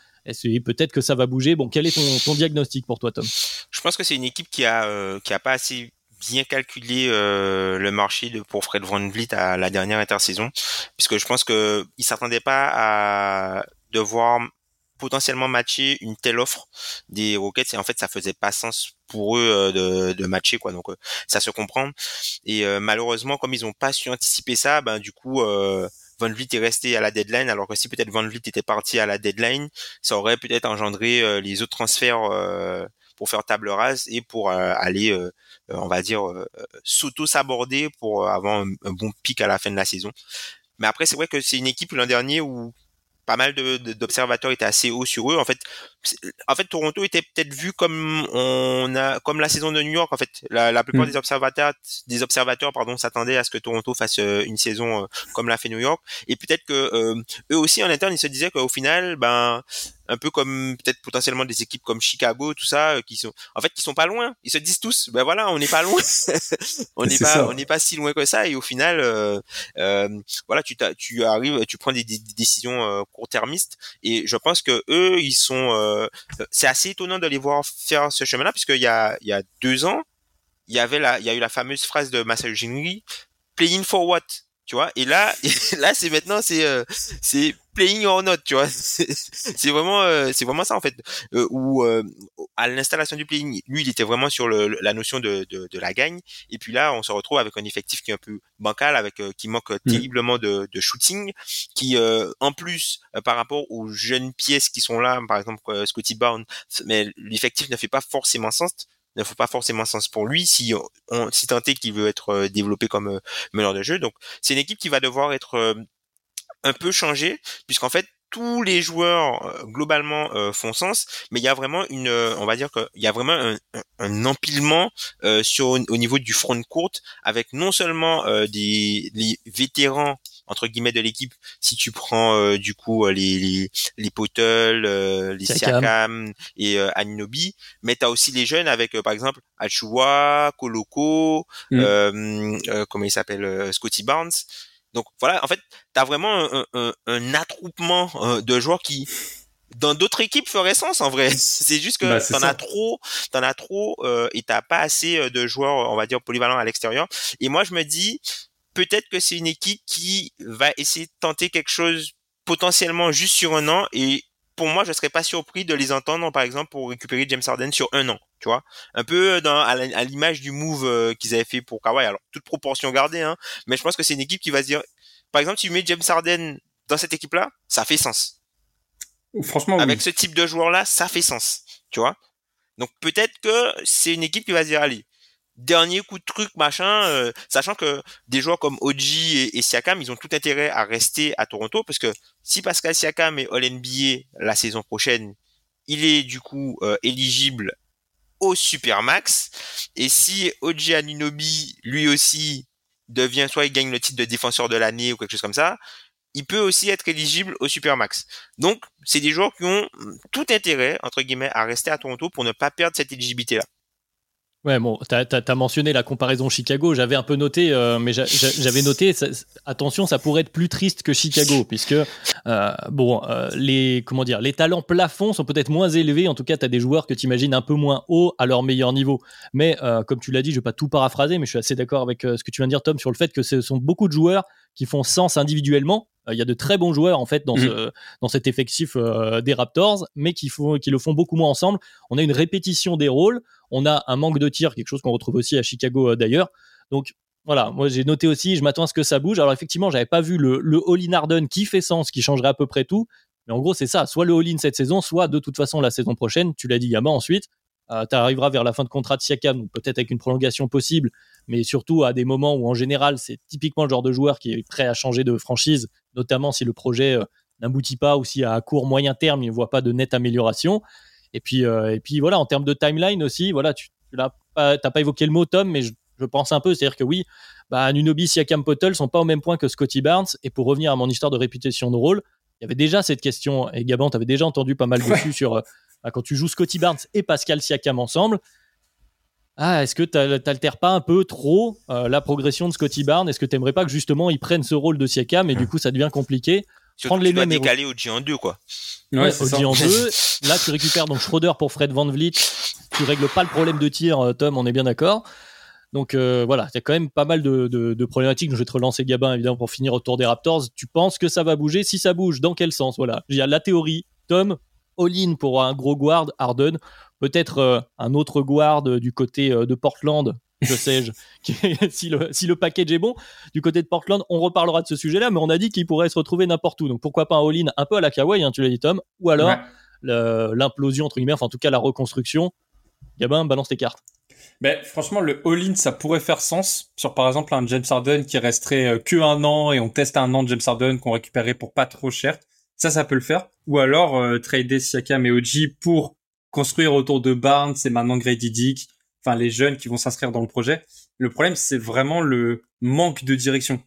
Et peut-être que ça va bouger? Bon, quel est ton, ton diagnostic pour toi, Tom? Je pense que c'est une équipe qui a qui a pas assez bien calculé euh, le marché de, pour Fred Van Vliet à la dernière intersaison, puisque je pense que il s'attendait pas à devoir potentiellement matcher une telle offre des Rockets et en fait ça faisait pas sens pour eux euh, de, de matcher quoi. Donc euh, ça se comprend. Et malheureusement comme ils ont pas su anticiper ça ben du coup Van Vliet est resté à la deadline, alors que si peut-être Van Vliet était parti à la deadline, ça aurait peut-être engendré les autres transferts pour faire table rase et pour aller, on va dire, s'auto-saborder pour avoir un, un, bon pic à la fin de la saison. Mais après, c'est vrai que c'est une équipe l'an dernier où pas mal d'observateurs étaient assez hauts sur eux. En fait, en fait, Toronto était peut-être vu comme on a, comme la saison de New York. En fait, la, la plupart mm. des observateurs, des observateurs, pardon, s'attendaient à ce que Toronto fasse euh, une saison euh, comme l'a fait New York. Et peut-être que euh, eux aussi en interne, ils se disaient qu'au final, ben, un peu comme peut-être potentiellement des équipes comme Chicago, tout ça, qui sont, en fait, qui sont pas loin. Ils se disent tous, ben voilà, on n'est pas loin, on n'est pas, on n'est pas si loin que ça. Et au final, voilà, tu, tu arrives, tu prends des, des décisions court-termistes. Et je pense que eux, ils sont euh, c'est assez étonnant de les voir faire ce chemin-là, puisqu'il y a, il y a deux ans, il y avait la, il y a eu la fameuse phrase de Masayu playing for what? Tu vois? Et là, là, c'est maintenant, c'est, euh, c'est playing or not, tu vois. c'est vraiment, euh, c'est vraiment ça en fait. Euh, où euh, à l'installation du playing, lui, il était vraiment sur le, la notion de, de, de, la gagne. Et puis là, on se retrouve avec un effectif qui est un peu bancal, avec qui manque mm. terriblement de, de shooting, qui en plus par rapport aux jeunes pièces qui sont là, par exemple Scotty Barnes, mais l'effectif ne fait pas forcément sens ne fait pas forcément sens pour lui si on si tant est qu'il veut être développé comme meneur de jeu donc c'est une équipe qui va devoir être un peu changé puisqu'en fait tous les joueurs euh, globalement euh, font sens, mais il y a vraiment une, euh, on va dire qu'il y a vraiment un, un empilement sur au niveau du front court avec non seulement des les vétérans entre guillemets de l'équipe si tu prends du coup les les, les Potel, les Siakam et Aninobi, mais tu as aussi les jeunes avec par exemple Achua, Koloko, mm. comment il s'appelle Scotty Barnes donc voilà, en fait, tu as vraiment un, attroupement euh, de joueurs qui dans d'autres équipes ferait sens en vrai. C'est juste que bah, t'en as trop, t'en as trop euh, et t'as pas assez euh, de joueurs, on va dire polyvalents à l'extérieur. Et moi je me dis peut-être que c'est une équipe qui va essayer de tenter quelque chose potentiellement juste sur un an et pour moi je serais pas surpris de les entendre par exemple pour récupérer James Harden sur un an tu vois. Un peu dans à l'image du move euh, qu'ils avaient fait pour Kawhi. Alors toute proportion gardée hein mais je pense que c'est une équipe qui va se dire par exemple si tu mets James Harden dans cette équipe là ça fait sens. Franchement avec ce type de joueur là ça fait sens tu vois. Donc peut-être que c'est une équipe qui va se dire allez dernier coup de truc machin euh, sachant que des joueurs comme Oji et, Siakam ils ont tout intérêt à rester à Toronto parce que si Pascal Siakam est All NBA la saison prochaine il est du coup euh, éligible au Supermax. Et si Oji Anunobi, lui aussi, devient, soit il gagne le titre de défenseur de l'année ou quelque chose comme ça, il peut aussi être éligible au Supermax. Donc, c'est des joueurs qui ont tout intérêt, entre guillemets, à rester à Toronto pour ne pas perdre cette éligibilité-là. Ouais, bon, tu as, mentionné la comparaison Chicago. J'avais un peu noté, euh, mais j'avais noté, attention, ça pourrait être plus triste que Chicago, puisque, euh, bon, euh, les, comment dire, les talents plafonds sont peut-être moins élevés. En tout cas, tu as des joueurs que tu imagines un peu moins haut à leur meilleur niveau. Mais, comme tu l'as dit, je vais pas tout paraphraser, mais je suis assez d'accord avec ce que tu viens de dire, Tom, sur le fait que ce sont beaucoup de joueurs qui font sens individuellement, il y a de très bons joueurs en fait dans, mmh. dans cet effectif euh, des Raptors, mais qui, font, qui le font beaucoup moins ensemble. On a une répétition des rôles, on a un manque de tir, quelque chose qu'on retrouve aussi à Chicago euh, d'ailleurs. Donc voilà, moi j'ai noté aussi, je m'attends à ce que ça bouge. Alors effectivement, j'avais pas vu le, le all-in Harden qui fait sens, qui changerait à peu près tout. Mais en gros, c'est ça, soit le all-in cette saison, soit de toute façon la saison prochaine, tu l'as dit Yama ensuite, euh, tu arriveras vers la fin de contrat de Siakam, peut-être avec une prolongation possible, mais surtout à des moments où en général c'est typiquement le genre de joueur qui est prêt à changer de franchise, notamment si le projet euh, n'aboutit pas ou si à court moyen terme il ne voit pas de nette amélioration. Et puis, euh, et puis voilà, en termes de timeline aussi, voilà, tu n'as pas, pas évoqué le mot Tom, mais je, pense un peu, c'est-à-dire que oui, bah, Nunobi, Siakam, Potel sont pas au même point que Scotty Barnes. Et pour revenir à mon histoire de réputation de rôle, il y avait déjà cette question, et Gabon, tu avais déjà entendu pas mal dessus sur bah, quand tu joues Scotty Barnes et Pascal Siakam ensemble, ah, est-ce que tu n'altères pas un peu trop euh, la progression de Scotty Barnes? Est-ce que tu n'aimerais pas que justement il prenne ce rôle de Siakam et du coup ça devient compliqué? Prendre les mêmes décaler au G en 2 quoi. Ouais, au G en 2. Là tu récupères donc Schroeder pour Fred Van Vliet. Tu règles pas le problème de tir, euh, Tom, on est bien d'accord. Donc euh, voilà, il y a quand même pas mal de, problématiques. Je vais te relancer Gabin évidemment pour finir autour des Raptors. Tu penses que ça va bouger? Si ça bouge, dans quel sens? Voilà, il y a la théorie. Tom, all-in pour un gros guard, Harden. Peut-être euh, un autre guard du côté euh, de Portland que sais-je, si le, si le package est bon. Du côté de Portland, on reparlera de ce sujet-là, mais on a dit qu'il pourrait se retrouver n'importe où. Donc pourquoi pas un all-in un peu à la Kawhi, hein, tu l'as dit Tom, ou alors l'implosion, entre guillemets, enfin en tout cas la reconstruction. Gabin, balance tes cartes. Ben, franchement, le all-in, ça pourrait faire sens sur, par exemple, un James Harden qui resterait euh, que un an et on teste un an de James Harden qu'on récupérait pour pas trop cher. Ça, ça peut le faire. Ou alors, euh, trader Siakam et OG pour construire autour de Barnes et maintenant Grady Dick, enfin, les jeunes qui vont s'inscrire dans le projet. Le problème, c'est vraiment le manque de direction.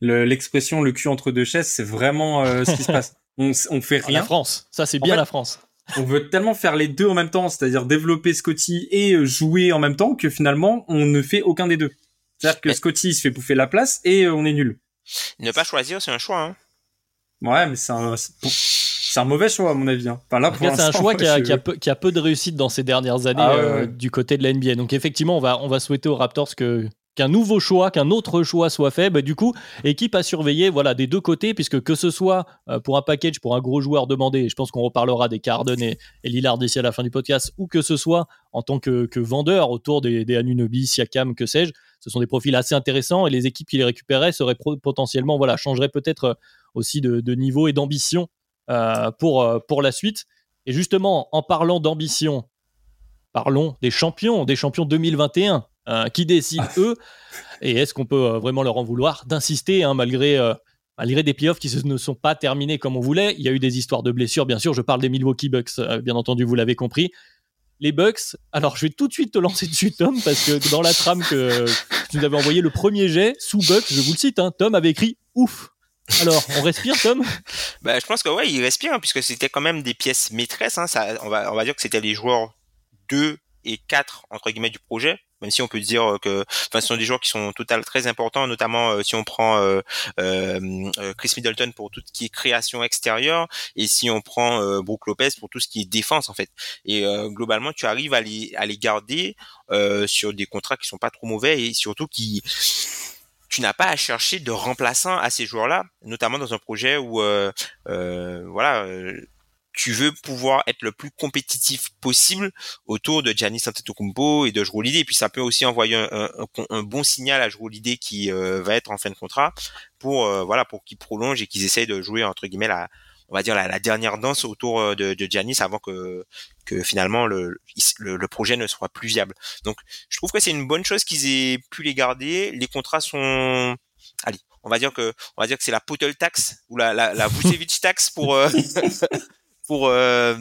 L'expression le, cul entre deux chaises, c'est vraiment euh, ce qui se passe. On, on fait rien. La France, ça c'est bien la France on veut tellement faire les deux en même temps, c'est-à-dire développer Scotty et euh, jouer en même temps, que finalement, on ne fait aucun des deux. C'est-à-dire que Scotty se fait bouffer la place et euh, on est nul. Ne pas choisir, c'est un choix. Hein. Ouais, mais c'est un, c'est un mauvais choix à mon avis. Hein. là, c'est un choix qui a, qui, a peu, qui a, peu, de réussite dans ces dernières années ah euh, du côté de la NBA. Donc effectivement, on va, on va souhaiter aux Raptors que qu'un nouveau choix, qu'un autre choix soit fait. Bah, du coup, équipe à surveiller voilà, des deux côtés, puisque que ce soit euh, pour un package, pour un gros joueur demandé, je pense qu'on reparlera des Carden et, Lillard d'ici à la fin du podcast, ou que ce soit en tant que, vendeur autour des, des Anunobi, Siakam, que sais-je, ce sont des profils assez intéressants et les équipes qui les récupéraient seraient potentiellement, voilà, changeraient peut-être euh, aussi de, niveau et d'ambition euh, pour, pour la suite. Et justement, en parlant d'ambition, parlons des champions, des champions 2021. Euh, qui décident ah. eux. Et est-ce qu'on peut euh, vraiment leur en vouloir d'insister, hein, malgré, euh, malgré des playoffs qui ne sont pas terminés comme on voulait Il y a eu des histoires de blessures, bien sûr. Je parle des Milwaukee Bucks, bien entendu, vous l'avez compris. Les Bucks, alors je vais tout de suite te lancer dessus, Tom, parce que dans la trame que tu nous avais envoyé le premier jet, sous Bucks, je vous le cite, hein, Tom avait écrit ouf. Alors, on respire, Tom? Bah, Je pense que ouais, il respire, hein, puisque c'était quand même des pièces maîtresses. Hein, ça, on, va, dire que c'était les joueurs 2 et 4, entre guillemets, du projet même si on peut dire que enfin ce sont des joueurs qui sont total très importants notamment euh, si on prend euh, euh, Chris Middleton pour tout ce qui est création extérieure et si on prend Brook Lopez pour tout ce qui est défense en fait et globalement tu arrives à les à les garder sur des contrats qui sont pas trop mauvais et surtout qui tu n'as pas à chercher de remplaçants à ces joueurs-là, notamment dans un projet où euh, euh, voilà tu veux pouvoir être le plus compétitif possible autour de Giannis Antetokounmpo et de Jrue Et puis ça peut aussi envoyer un, bon signal à Jrue qui euh, va être en fin de contrat pour euh, voilà pour qu'ils prolongent et qu'ils essayent de jouer entre guillemets la on va dire la, dernière danse autour euh, de, de Giannis avant que que finalement le, le, projet ne soit plus viable. Donc je trouve que c'est une bonne chose qu'ils aient pu les garder. Les contrats sont allez on va dire que on va dire que c'est la Potel tax ou la la, la Vucevic tax pour pour euh,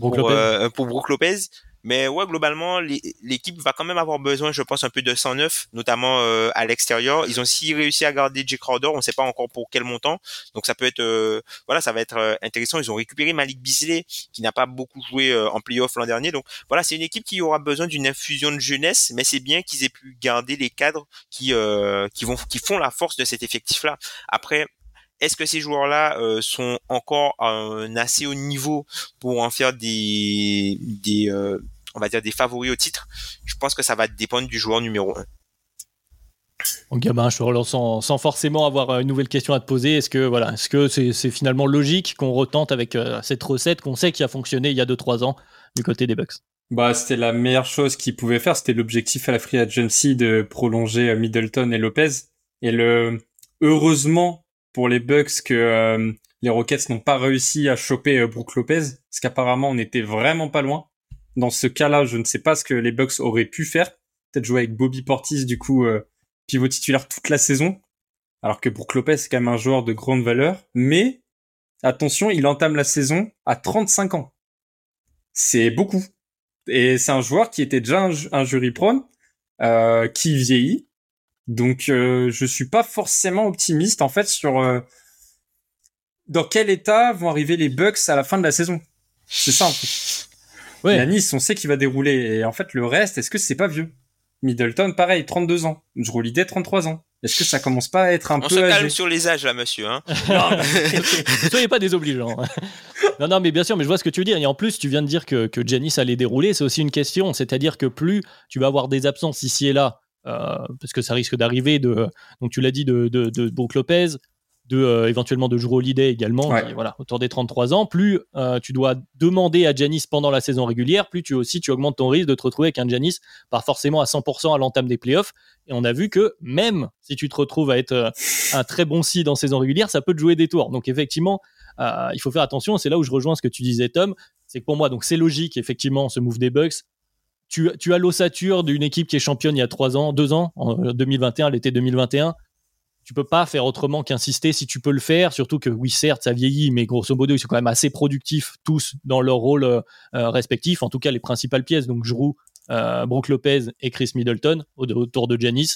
pour, euh, pour Brook Lopez. Mais ouais, globalement, l'équipe va quand même avoir besoin, je pense, un peu de 109, notamment euh, à l'extérieur. Ils ont aussi réussi à garder Jake Crowder, on ne sait pas encore pour quel montant. Donc ça peut être, euh, voilà, ça va être euh, intéressant. Ils ont récupéré Malik Bisley, qui n'a pas beaucoup joué en playoff l'an dernier. Donc voilà, c'est une équipe qui aura besoin d'une infusion de jeunesse, mais c'est bien qu'ils aient pu garder les cadres qui qui vont qui font la force de cet effectif-là. Après, est-ce que ces joueurs-là euh, sont encore assez haut niveau pour en faire des, des euh, on va dire des favoris au titre Je pense que ça va dépendre du joueur numéro 1. Bon, gamin, je te relance sans, forcément avoir une nouvelle question à te poser. Est-ce que voilà, est-ce que c'est finalement logique qu'on retente avec euh, cette recette qu'on sait qui a fonctionné il y a 2-3 ans du côté des Bucks? Bah, c'était la meilleure chose qu'ils pouvaient faire. C'était l'objectif à la free agency de prolonger Middleton et Lopez. Et le heureusement pour les Bucks que euh, les Rockets n'ont pas réussi à choper euh, Brook Lopez, parce qu'apparemment on était vraiment pas loin. Dans ce cas-là, je ne sais pas ce que les Bucks auraient pu faire. Peut-être jouer avec Bobby Portis, du coup, euh, pivot titulaire toute la saison. Alors que Brook Lopez, c'est quand même un joueur de grande valeur. Mais, attention, il entame la saison à 35 ans. C'est beaucoup. Et c'est un joueur qui était déjà un, jury prone, euh, qui vieillit, donc euh, je suis pas forcément optimiste en fait sur euh, dans quel état vont arriver les Bucks à la fin de la saison. C'est ça en fait. Ouais. Nice, on sait qu'il va dérouler et en fait le reste, est-ce que c'est pas vieux? Middleton, pareil, 32 ans. Holiday, 33 ans. Est-ce que ça commence pas à être un peu On se calme sur les âges là, monsieur. Hein Soyez pas désobligeants. non, non, mais bien sûr, mais je vois ce que tu veux dire. Et en plus, tu viens de dire que, que Janice allait dérouler. C'est aussi une question. C'est-à-dire que plus tu vas avoir des absences ici et là, euh, parce que ça risque d'arriver de, donc tu l'as dit, de, de, de Brook Lopez, de euh, éventuellement de jouer Holiday également, Ouais. qui est, voilà, autour des 33 ans, plus euh, tu dois demander à Janis pendant la saison régulière, plus tu aussi tu augmentes ton risque de te retrouver avec un Janis pas forcément à 100% à l'entame des playoffs. Et on a vu que même si tu te retrouves à être euh, un très bon seed en saison régulière, ça peut te jouer des tours. Donc effectivement, euh, il faut faire attention. C'est là où je rejoins ce que tu disais, Tom. C'est que pour moi, donc c'est logique effectivement ce move des Bucks. Tu, tu as l'ossature d'une équipe qui est championne il y a trois ans, deux ans, en 2021, l'été 2021 tu peux pas faire autrement qu'insister si tu peux le faire. Surtout que oui, certes, ça vieillit, mais grosso modo, ils sont quand même assez productifs tous dans leur rôle euh, euh, respectif. En tout cas, les principales pièces, donc Giroud, euh, Brook Lopez et Chris Middleton au- autour de Janis.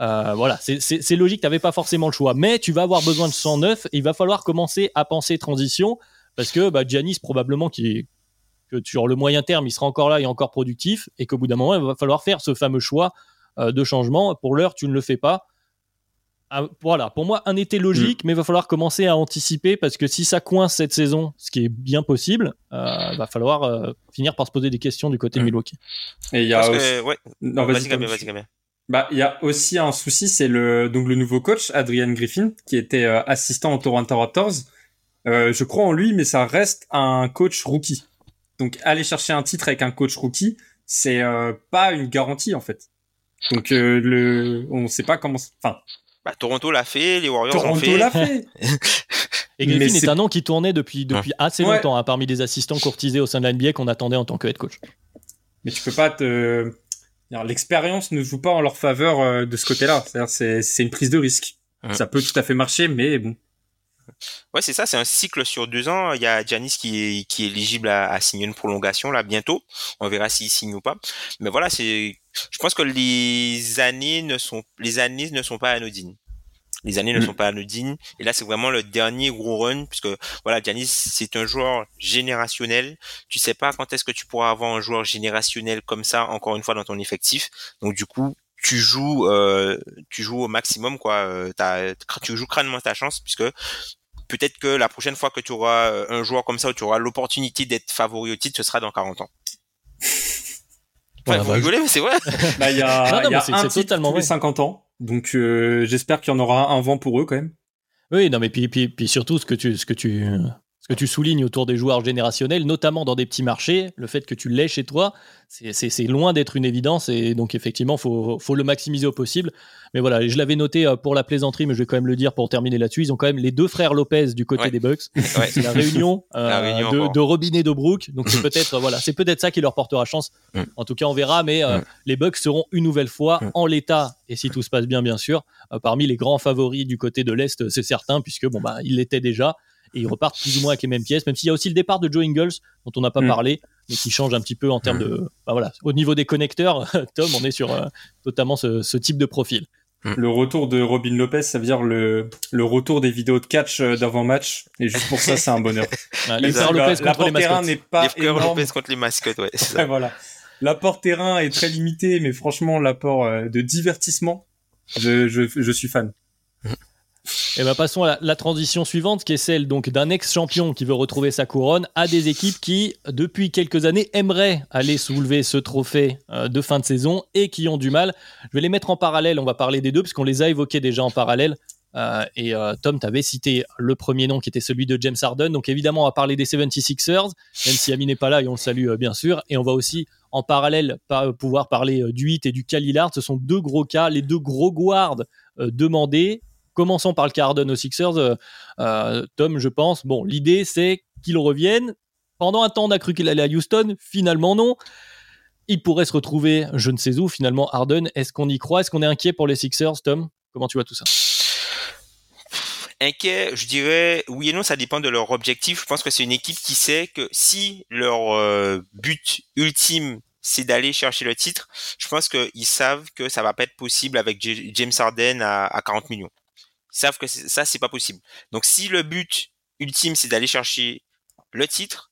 Euh, voilà, c'est- logique, tu n'avais pas forcément le choix. Mais tu vas avoir besoin de 109 et il va falloir commencer à penser transition parce que bah, probablement, que sur le moyen terme, il sera encore là et encore productif et qu'au bout d'un moment, il va falloir faire ce fameux choix euh, de changement. Pour l'heure, tu ne le fais pas. Ah, voilà, pour moi, un été logique, mais il va falloir commencer à anticiper parce que si ça coince cette saison, ce qui est bien possible, euh, va falloir euh, finir par se poser des questions du côté de Mm. Milwaukee. Et il y a Parce aussi... que, ouais. Non, vas-y, vas-y. Bah, il y a aussi un souci, c'est le donc le nouveau coach Adrian Griffin qui était euh, assistant au Toronto Raptors. Euh, je crois en lui, mais ça reste un coach rookie. Donc aller chercher un titre avec un coach rookie, c'est euh, pas une garantie en fait. Donc euh, le, on sait pas comment. Enfin, Bah, Toronto l'a fait, les Warriors l'ont Toronto fait. l'a fait. Et Mais Griffin c'est- est un nom qui tournait depuis, depuis assez Ouais. longtemps, hein, parmi des assistants courtisés au sein de la NBA qu'on attendait en tant que head coach. mais tu peux pas te. L'expérience ne joue pas en leur faveur euh, de ce côté-là. C'est-à-dire, c'est c'est une prise de risque. Ouais. Ça peut tout à fait marcher, mais bon. Ouais, c'est ça, c'est un cycle sur deux ans. Il y a Giannis qui est, qui est éligible à, à signer une prolongation, là, bientôt. On verra s'il signe ou pas. Mais voilà, c'est, je pense que les années ne sont, les années ne sont pas anodines. Les années ne Mm. sont pas anodines. Et là, c'est vraiment le dernier gros run, puisque, voilà, Giannis, c'est un joueur générationnel. Tu sais pas quand est-ce que tu pourras avoir un joueur générationnel comme ça, encore une fois, dans ton effectif. Donc, du coup, tu joues, euh, tu joues au maximum, quoi. Euh, tu joues crânement ta chance, puisque peut-être que la prochaine fois que tu auras euh, un joueur comme ça où tu auras l'opportunité d'être favori au titre, ce sera dans 40 ans. Enfin, Voilà, vous rigolez, mais c'est vrai. Bah, il y a, Non, non, y a un titre totalement tous les vrai. 50 ans. Donc, euh, j'espère qu'il y en aura un vent pour eux quand même. Oui, non, mais puis, puis, puis surtout, ce que, tu, ce, que tu, que tu soulignes autour des joueurs générationnels, notamment dans des petits marchés, le fait que tu l'aies chez toi, c'est- loin d'être une évidence. Et donc, effectivement, il faut, faut le maximiser au possible. Mais voilà, je l'avais noté euh, pour la plaisanterie, mais je vais quand même le dire pour terminer là-dessus. Ils ont quand même les deux frères Lopez du côté Ouais. des Bucks. Ouais. C'est la réunion, euh, La réunion de, de Robin et de Brooke. Donc, c'est peut-être voilà, c'est peut-être ça qui leur portera chance. Mm. En tout cas, on verra. Mais euh, Mm. les Bucks seront une nouvelle fois Mm. en l'état, et si tout se passe bien, bien sûr, euh, parmi les grands favoris du côté de l'Est, c'est certain, puisque bon, bah, ils l'étaient déjà. Et ils repartent plus ou moins avec les mêmes pièces, même s'il y a aussi le départ de Joe Ingles, dont on n'a pas Mm. parlé, mais qui change un petit peu en termes de. bah, voilà, au niveau des connecteurs, Tom, on est sur euh, totalement ce, ce type de profil. Le retour de Robin Lopez, ça veut dire le, le retour des vidéos de catch euh, d'avant-match. Et juste pour ça, c'est un bonheur. Euh, Même si la- les mascottes. n'est pas énorme. Lopez contre les mascottes, ouais. ça. Ouais, voilà. L'apport terrain est très limité, mais franchement, l'apport euh, de divertissement, je, je, je suis fan. Et ben passons à la, transition suivante, qui est celle donc d'un ex-champion qui veut retrouver sa couronne, à des équipes qui, depuis quelques années, aimeraient aller soulever ce trophée euh, de fin de saison et qui ont du mal. Je vais les mettre en parallèle, on va parler des deux, puisqu'on les a évoqués déjà en parallèle. Euh, et euh, Tom, tu avais cité le premier nom qui était celui de James Harden. Donc évidemment, on va parler des 76ers, même si Ami n'est pas là et on le salue bien sûr. Et on va aussi en parallèle pas, pouvoir parler du 8 et du Lillard. Ce sont deux gros cas, les deux gros guards demandés. Commençons par le Harden aux Sixers. Euh, euh, Tom, je pense. Bon, l'idée c'est qu'il revienne. Pendant un temps, on a cru qu'il allait à Houston. Finalement, non. Il pourrait se retrouver, je ne sais où, finalement, Harden. Est-ce qu'on y croit? Est-ce qu'on est inquiet pour les Sixers, Tom? Comment tu vois tout ça? Inquiet, je dirais oui et non, ça dépend de leur objectif. Je pense que c'est une équipe qui sait que si leur euh, but ultime c'est d'aller chercher le titre, je pense qu'ils savent que ça va pas être possible avec James Harden à 40 millions. Ils savent que ça c'est pas possible. Donc si le but ultime c'est d'aller chercher le titre,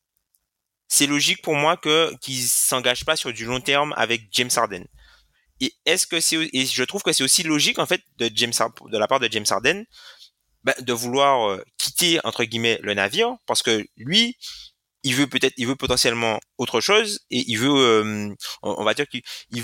c'est logique pour moi que qu'ils s'engagent pas sur du long terme avec James Harden. Et est-ce que c'est et je trouve que c'est aussi logique en fait de James de la part de James Harden bah, de vouloir euh, quitter entre guillemets le navire parce que lui il veut peut-être il veut potentiellement autre chose et il veut euh, on, va dire qu'il il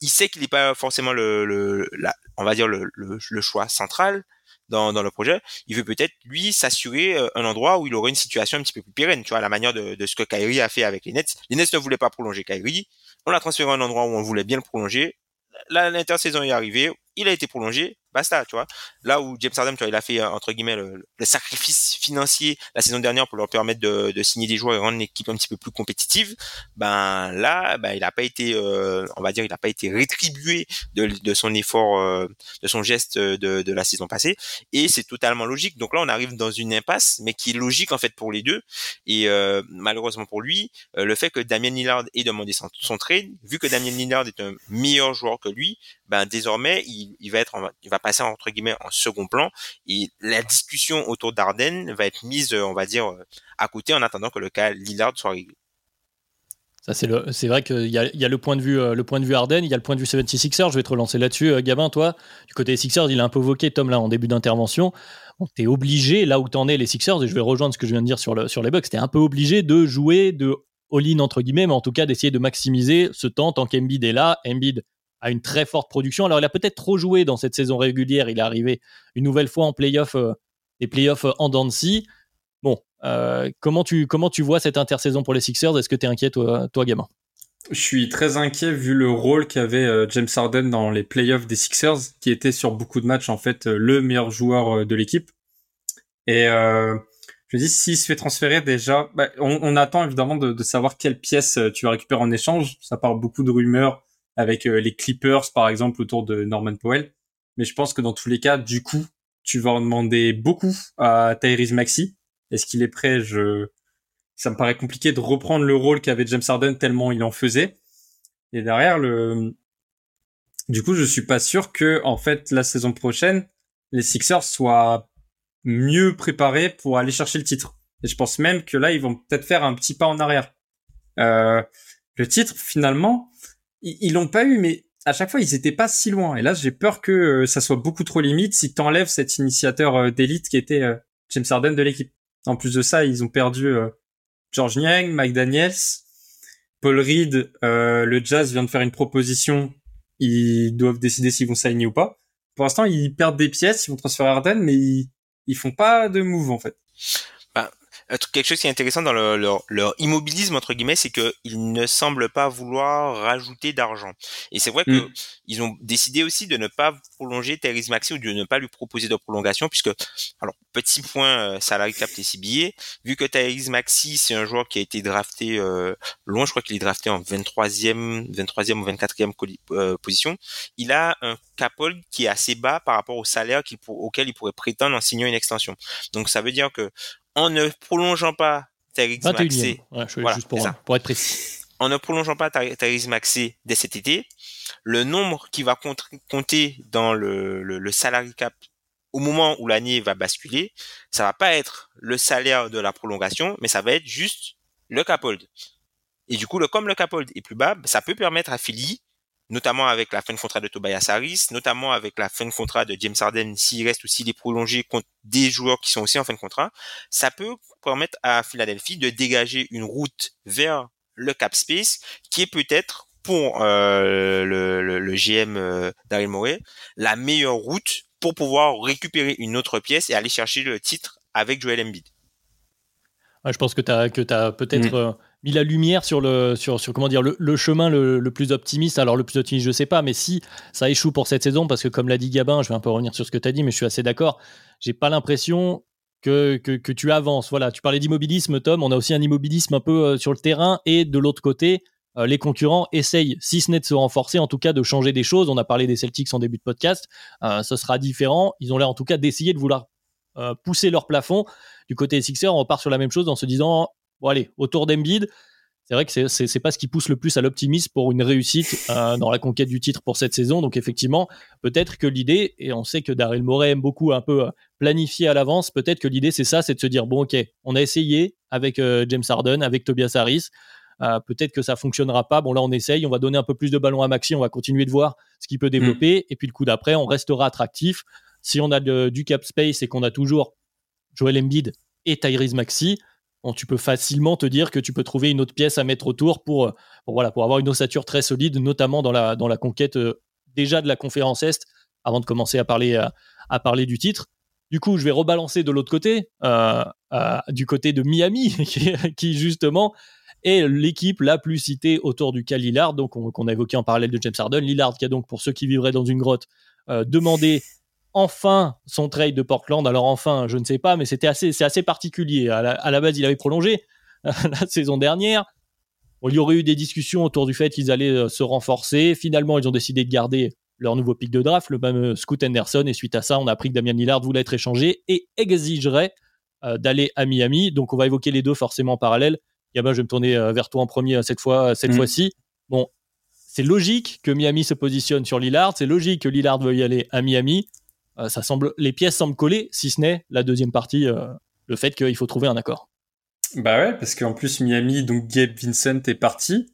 il sait qu'il n'est pas forcément le, le la, on va dire le, le choix central dans, dans le projet. Il veut peut-être lui s'assurer euh, un endroit où il aurait une situation un petit peu plus pérenne, tu vois, à la manière de, de ce que Kyrie a fait avec les Nets. Les Nets ne voulaient pas prolonger Kyrie. On l'a transféré à un endroit où on voulait bien le prolonger. L'intersaison est arrivée, il a été prolongé basta, tu vois. Là où James Harden, tu vois, il a fait euh, entre guillemets le, sacrifice financier la saison dernière pour leur permettre de, signer des joueurs et rendre l'équipe un petit peu plus compétitive. Ben là, ben il a pas été, euh, on va dire, il a pas été rétribué de, son effort, euh, de son geste de, de, la saison passée. Et c'est totalement logique. Donc là, on arrive dans une impasse, mais qui est logique en fait pour les deux. Et malheureusement pour lui, le fait que Damien Lillard ait demandé son, son trade, vu que Damien Lillard est un meilleur joueur que lui, ben désormais il, il va être, il va passer entre guillemets en second plan et la discussion autour d'Arden va être mise, euh, on va dire, euh, à côté en attendant que le cas Lillard soit réglé. Ça, c'est, le, c'est vrai qu'il y a, y a le point de vue, euh, le point de vue Arden, il y a le point de vue 76ers. Je vais te relancer là-dessus, Gabin. Toi, du côté des Sixers, il a un peu voqué Tom là en début d'intervention. Bon, t'es obligé, là où t'en es les Sixers, et je vais rejoindre ce que je viens de dire sur, le, sur les Bucks, t'es un peu obligé de jouer de all-in entre guillemets, mais en tout cas d'essayer de maximiser ce temps tant qu'Embiid est là. Embiid a une très forte production. Alors, il a peut-être trop joué dans cette saison régulière. Il est arrivé une nouvelle fois en playoff, euh, les playoffs euh, en Dancy. Bon, euh, comment, tu, comment tu vois cette intersaison pour les Sixers? Est-ce que tu es inquiet, toi, toi, gamin Je suis très inquiet vu le rôle qu'avait James Harden dans les playoffs des Sixers, qui était sur beaucoup de matchs, en fait, le meilleur joueur de l'équipe. Et je me dis, s'il se fait transférer déjà, bah, on, attend évidemment de, de, savoir quelle pièce tu vas récupérer en échange. Ça part beaucoup de rumeurs avec euh, les Clippers par exemple autour de Norman Powell. Mais je pense que dans tous les cas, du coup, tu vas en demander beaucoup à Tyrese Maxi. Est-ce qu'il est prêt? Je, ça me paraît compliqué de reprendre le rôle qu'avait James Harden tellement il en faisait. Et derrière le, du coup, je suis pas sûr que en fait la saison prochaine les Sixers soient mieux préparés pour aller chercher le titre. Et je pense même que là, ils vont peut-être faire un petit pas en arrière. Euh, le titre, finalement, ils l'ont pas eu, mais à chaque fois, ils étaient pas si loin. Et là, j'ai peur que euh, ça soit beaucoup trop limite si t'enlèves cet initiateur euh, d'élite qui était euh, James Harden de l'équipe. En plus de ça, ils ont perdu George Niang, Mike Daniels, Paul Reed. le Jazz vient de faire une proposition. Ils doivent décider s'ils vont signer ou pas. Pour l'instant, ils perdent des pièces, ils vont transférer Harden, mais ils, ils font pas de move en fait quelque chose qui est intéressant dans leur, leur, immobilisme entre guillemets, c'est qu'ils ne semblent pas vouloir rajouter d'argent. Et c'est vrai que mm. ils ont décidé aussi de ne pas prolonger Therese Maxi ou de ne pas lui proposer de prolongation, puisque alors petit point euh, salary cap TCBA, vu que Therese Maxi c'est un joueur qui a été drafté euh, loin, je crois qu'il est drafté en 23e, 23e ou 24e euh, position, il a un cap qui est assez bas par rapport au salaire auquel il pourrait prétendre en signant une extension. Donc ça veut dire que en ne prolongeant pas Tyrese Maxey, juste pour, être précis. En ne prolongeant pas Tyrese Maxey dès cet été, le nombre qui va compter dans le, le, salary cap au moment où l'année va basculer, ça va pas être le salaire de la prolongation, mais ça va être juste le caphold. Et du coup, le, comme le caphold est plus bas, ça peut permettre à Philly notamment avec la fin de contrat de Tobias Harris, notamment avec la fin de contrat de James Harden s'il reste ou s'il est prolongé contre des joueurs qui sont aussi en fin de contrat, ça peut permettre à Philadelphie de dégager une route vers le cap space qui est peut-être pour euh, le, le, GM euh, Daryl Morey la meilleure route pour pouvoir récupérer une autre pièce et aller chercher le titre avec Joel Embiid. je pense que tu as, que as peut-être mm. Mis la lumière sur le, sur, sur comment dire, le, chemin le, plus optimiste. Alors, le plus optimiste, je sais pas, mais si ça échoue pour cette saison, parce que comme l'a dit Gabin, je vais un peu revenir sur ce que tu as dit, mais je suis assez d'accord. J'ai pas l'impression que, que, tu avances. Voilà, tu parlais d'immobilisme, Tom. On a aussi un immobilisme un peu euh, sur le terrain. Et de l'autre côté, euh, les concurrents essayent, si ce n'est de se renforcer, en tout cas de changer des choses. On a parlé des Celtics en début de podcast. Euh, ce sera différent. Ils ont l'air en tout cas d'essayer de vouloir pousser leur plafond. Du côté des Sixers, on repart sur la même chose en se disant Bon, allez, autour d'Embiid, c'est vrai que c'est pas ce qui pousse le plus à l'optimisme pour une réussite euh, dans la conquête du titre pour cette saison. Donc effectivement, peut-être que l'idée, et on sait que Daryl Morey aime beaucoup un peu euh, planifier à l'avance, peut-être que l'idée c'est ça, c'est de se dire bon ok, on a essayé avec euh, James Harden, avec Tobias Harris, peut-être que ça fonctionnera pas. Bon là on essaye, on va donner un peu plus de ballon à Maxi, on va continuer de voir ce qu'il peut développer, mm. et puis le coup d'après on restera attractif. Si on a du cap space et qu'on a toujours Joel Embiid et Tyrese Maxi, tu peux facilement te dire que tu peux trouver une autre pièce à mettre autour pour, voilà, pour avoir une ossature très solide, notamment dans la, dans la conquête euh, déjà de la conférence Est, avant de commencer à parler, à, parler du titre. Du coup, je vais rebalancer de l'autre côté, euh, euh, du côté de Miami, qui, justement est l'équipe la plus citée autour du cas Lillard, donc qu'on a évoqué en parallèle de James Harden. Lillard qui a donc, pour ceux qui vivraient dans une grotte, euh, demandé enfin son trade de Portland. Alors enfin, je ne sais pas, mais c'était assez, c'est assez particulier. À la, base, il avait prolongé la saison dernière. il y aurait eu des discussions autour du fait qu'ils allaient se renforcer. Finalement, ils ont décidé de garder leur nouveau pic de draft, le même Scoot Anderson. Et suite à ça, on a appris que Damian Lillard voulait être échangé et exigerait euh, d'aller à Miami. Donc, on va évoquer les deux forcément en parallèle. Gabin, je vais me tourner euh, vers toi en premier euh, cette fois, cette mm. fois-ci. Bon, c'est logique que Miami se positionne sur Lillard. C'est logique que Lillard veuille aller à Miami. Ça semble, les pièces semblent coller, si ce n'est la deuxième partie, le fait qu'il faut trouver un accord. Bah ouais, parce qu'en plus Miami, donc Gabe Vincent est parti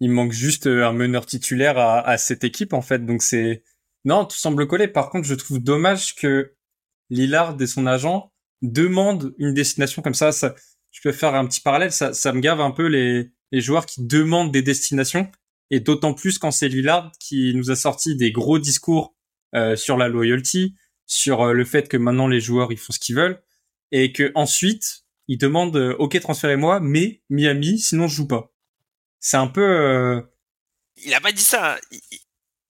il manque juste euh, un meneur titulaire à, à cette équipe en fait. Donc c'est non, tout semble coller. Par contre, je trouve dommage que Lillard et son agent demandent une destination comme ça. ça je peux faire un petit parallèle. Ça, ça me gave un peu les, les joueurs qui demandent des destinations et d'autant plus quand c'est Lillard qui nous a sorti des gros discours euh, sur la loyalty, sur euh, le fait que maintenant les joueurs ils font ce qu'ils veulent et que ensuite ils demandent OK transférez-moi mais Miami sinon je joue pas c'est un peu. Euh, il a pas dit ça.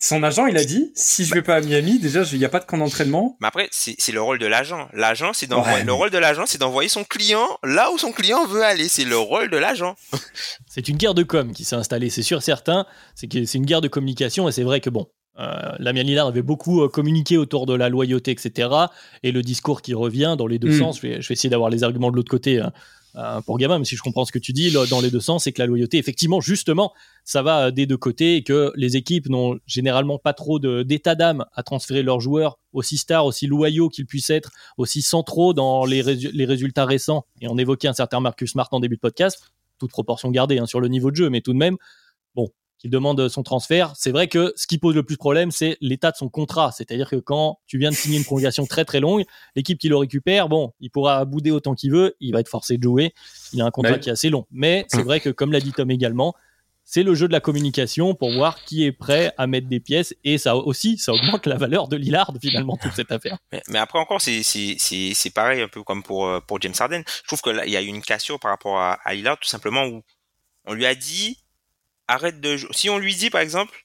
Son agent, il a dit si je vais pas à Miami, déjà, il n'y a pas de camp d'entraînement. Mais après, c'est le rôle de l'agent. L'agent, c'est d'envoyer. Le rôle de l'agent, c'est d'envoyer son client là où son client veut aller. C'est le rôle de l'agent. c'est une guerre de com qui s'est installée, c'est sûr, certain. C'est c'est une guerre de communication et c'est vrai que bon. Euh, Lamien Lillard avait beaucoup euh, communiqué autour de la loyauté, etc. Et le discours qui revient dans les deux hmm. sens. Je vais, je vais essayer d'avoir les arguments de l'autre côté. Hein. Euh, pour Gabin, même si je comprends ce que tu dis dans les deux sens, c'est que la loyauté, effectivement, justement, ça va des deux côtés et que les équipes n'ont généralement pas trop d'état d'âme à transférer leurs joueurs aussi stars, aussi loyaux qu'ils puissent être, aussi centraux dans les, les, résultats récents. Et on évoquait un certain Marcus Smart en début de podcast, toute proportion gardée hein, sur le niveau de jeu, mais tout de même, qu'il demande son transfert. C'est vrai que ce qui pose le plus de problème, c'est l'état de son contrat. C'est-à-dire que quand tu viens de signer une prolongation très très longue, l'équipe qui le récupère, bon, il pourra bouder autant qu'il veut, il va être forcé de jouer. Il a un contrat qui est assez long. Mais c'est vrai que, comme l'a dit Tom également, c'est le jeu de la communication pour voir qui est prêt à mettre des pièces et ça aussi ça augmente la valeur de Lillard finalement toute cette affaire. Mais, après encore c'est c'est pareil un peu comme pour euh, pour James Harden. Je trouve que il y a une cassure par rapport à, à Lillard tout simplement où on lui a dit arrête de jouer. Si on lui dit, par exemple,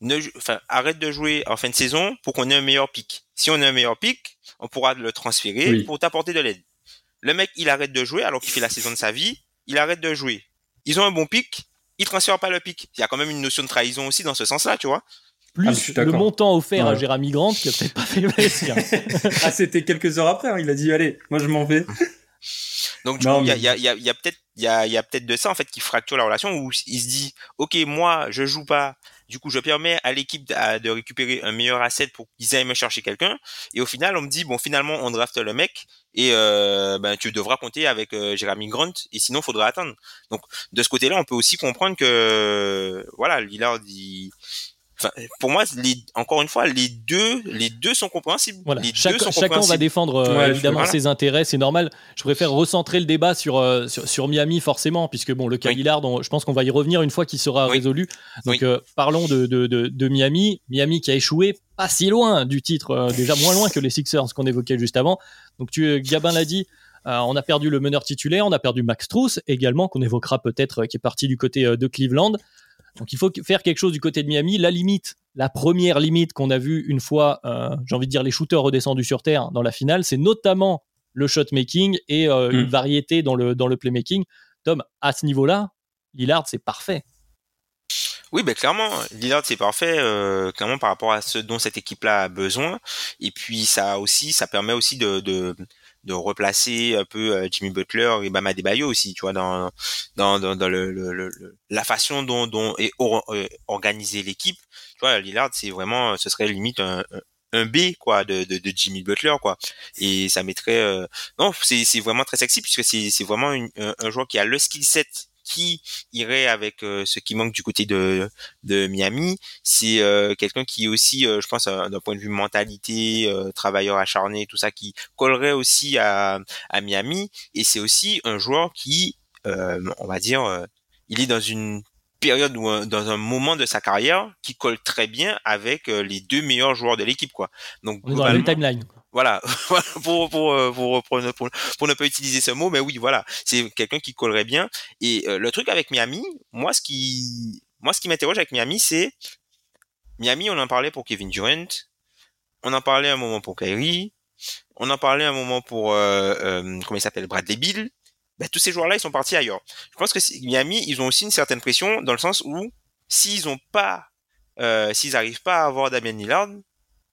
ne, enfin, arrête de jouer en fin de saison pour qu'on ait un meilleur pic. Si on a un meilleur pic, on pourra le transférer pour t'apporter de l'aide. Le mec, il arrête de jouer alors qu'il fait la saison de sa vie. Il arrête de jouer. Ils ont un bon pic. Ils transfèrent pas le pic. Il y a quand même une notion de trahison aussi dans ce sens-là, tu vois. Plus ah, le montant offert à Jérémy Grant qui a peut-être pas fait le ah, c'était quelques heures après. Hein. Il a dit, allez, moi je m'en vais. Donc du coup, il y a, y, a, y a, peut-être il y a, y a peut-être de ça en fait qui fracture la relation où il se dit ok moi je joue pas. Du coup je permets à l'équipe de, récupérer un meilleur asset pour qu'ils aillent me chercher quelqu'un. Et au final on me dit bon finalement on draft le mec et euh, ben tu devras compter avec euh, Jeremy Grant et sinon faudra attendre. Donc de ce côté là on peut aussi comprendre que voilà Lillard il, pour moi, encore une fois, les deux, les deux sont compréhensibles. Voilà. Les chacun va défendre euh, évidemment ses intérêts, c'est normal. Je préfère recentrer le débat sur, euh, sur, Miami forcément, puisque bon, le cas je pense qu'on va y revenir une fois qu'il sera résolu. Donc euh, parlons de, de, de, Miami. Miami qui a échoué pas si loin du titre, déjà moins loin que les Sixers qu'on évoquait juste avant. Donc tu, Gabin l'a dit. on a perdu le meneur titulaire, on a perdu Max Truss également, qu'on évoquera peut-être, qui est parti du côté de Cleveland. Donc il faut faire quelque chose du côté de Miami. La limite, la première limite qu'on a vue une fois, euh, j'ai envie de dire, les shooters redescendus sur terre dans la finale, c'est notamment le shot making et euh, une hmm. variété dans le, dans le playmaking. Tom, à ce niveau-là, Lillard, c'est parfait. Oui, ben clairement, Lillard c'est parfait, euh, clairement par rapport à ce dont cette équipe-là a besoin. Et puis ça aussi, ça permet aussi de, de replacer un peu euh, Jimmy Butler et Bama Debayo aussi, tu vois, dans dans dans, le, le, la façon dont dont est euh, organisée l'équipe. Tu vois, Lillard, c'est vraiment, ce serait limite un, un B quoi de, de, de, Jimmy Butler quoi et ça mettrait euh... non c'est c'est vraiment très sexy puisque c'est c'est vraiment un, un, joueur qui a le skill set qui irait avec euh, ce qui manque du côté de, de Miami. C'est euh, quelqu'un qui est aussi, euh, je pense, d'un point de vue mentalité, travailleur acharné, tout ça, qui collerait aussi à, à Miami. Et c'est aussi un joueur qui, on va dire, il est dans une période ou dans un moment de sa carrière qui colle très bien avec les deux meilleurs joueurs de l'équipe, quoi. Donc, on est dans la timeline. voilà, pour, pour, euh, pour, pour, pour, ne pas utiliser ce mot, mais oui, voilà, c'est quelqu'un qui collerait bien. Et euh, le truc avec Miami, moi, ce qui, moi, ce qui m'interroge avec Miami, c'est Miami, on en parlait pour Kevin Durant, on en parlait un moment pour Kyrie, on en parlait un moment pour, euh, euh comment il s'appelle, Bradley Bill. Ben, tous ces joueurs-là, ils sont partis ailleurs. Je pense que Miami, ils ont aussi une certaine pression dans le sens où s'ils ont pas, euh, s'ils arrivent pas à avoir Damien Lillard,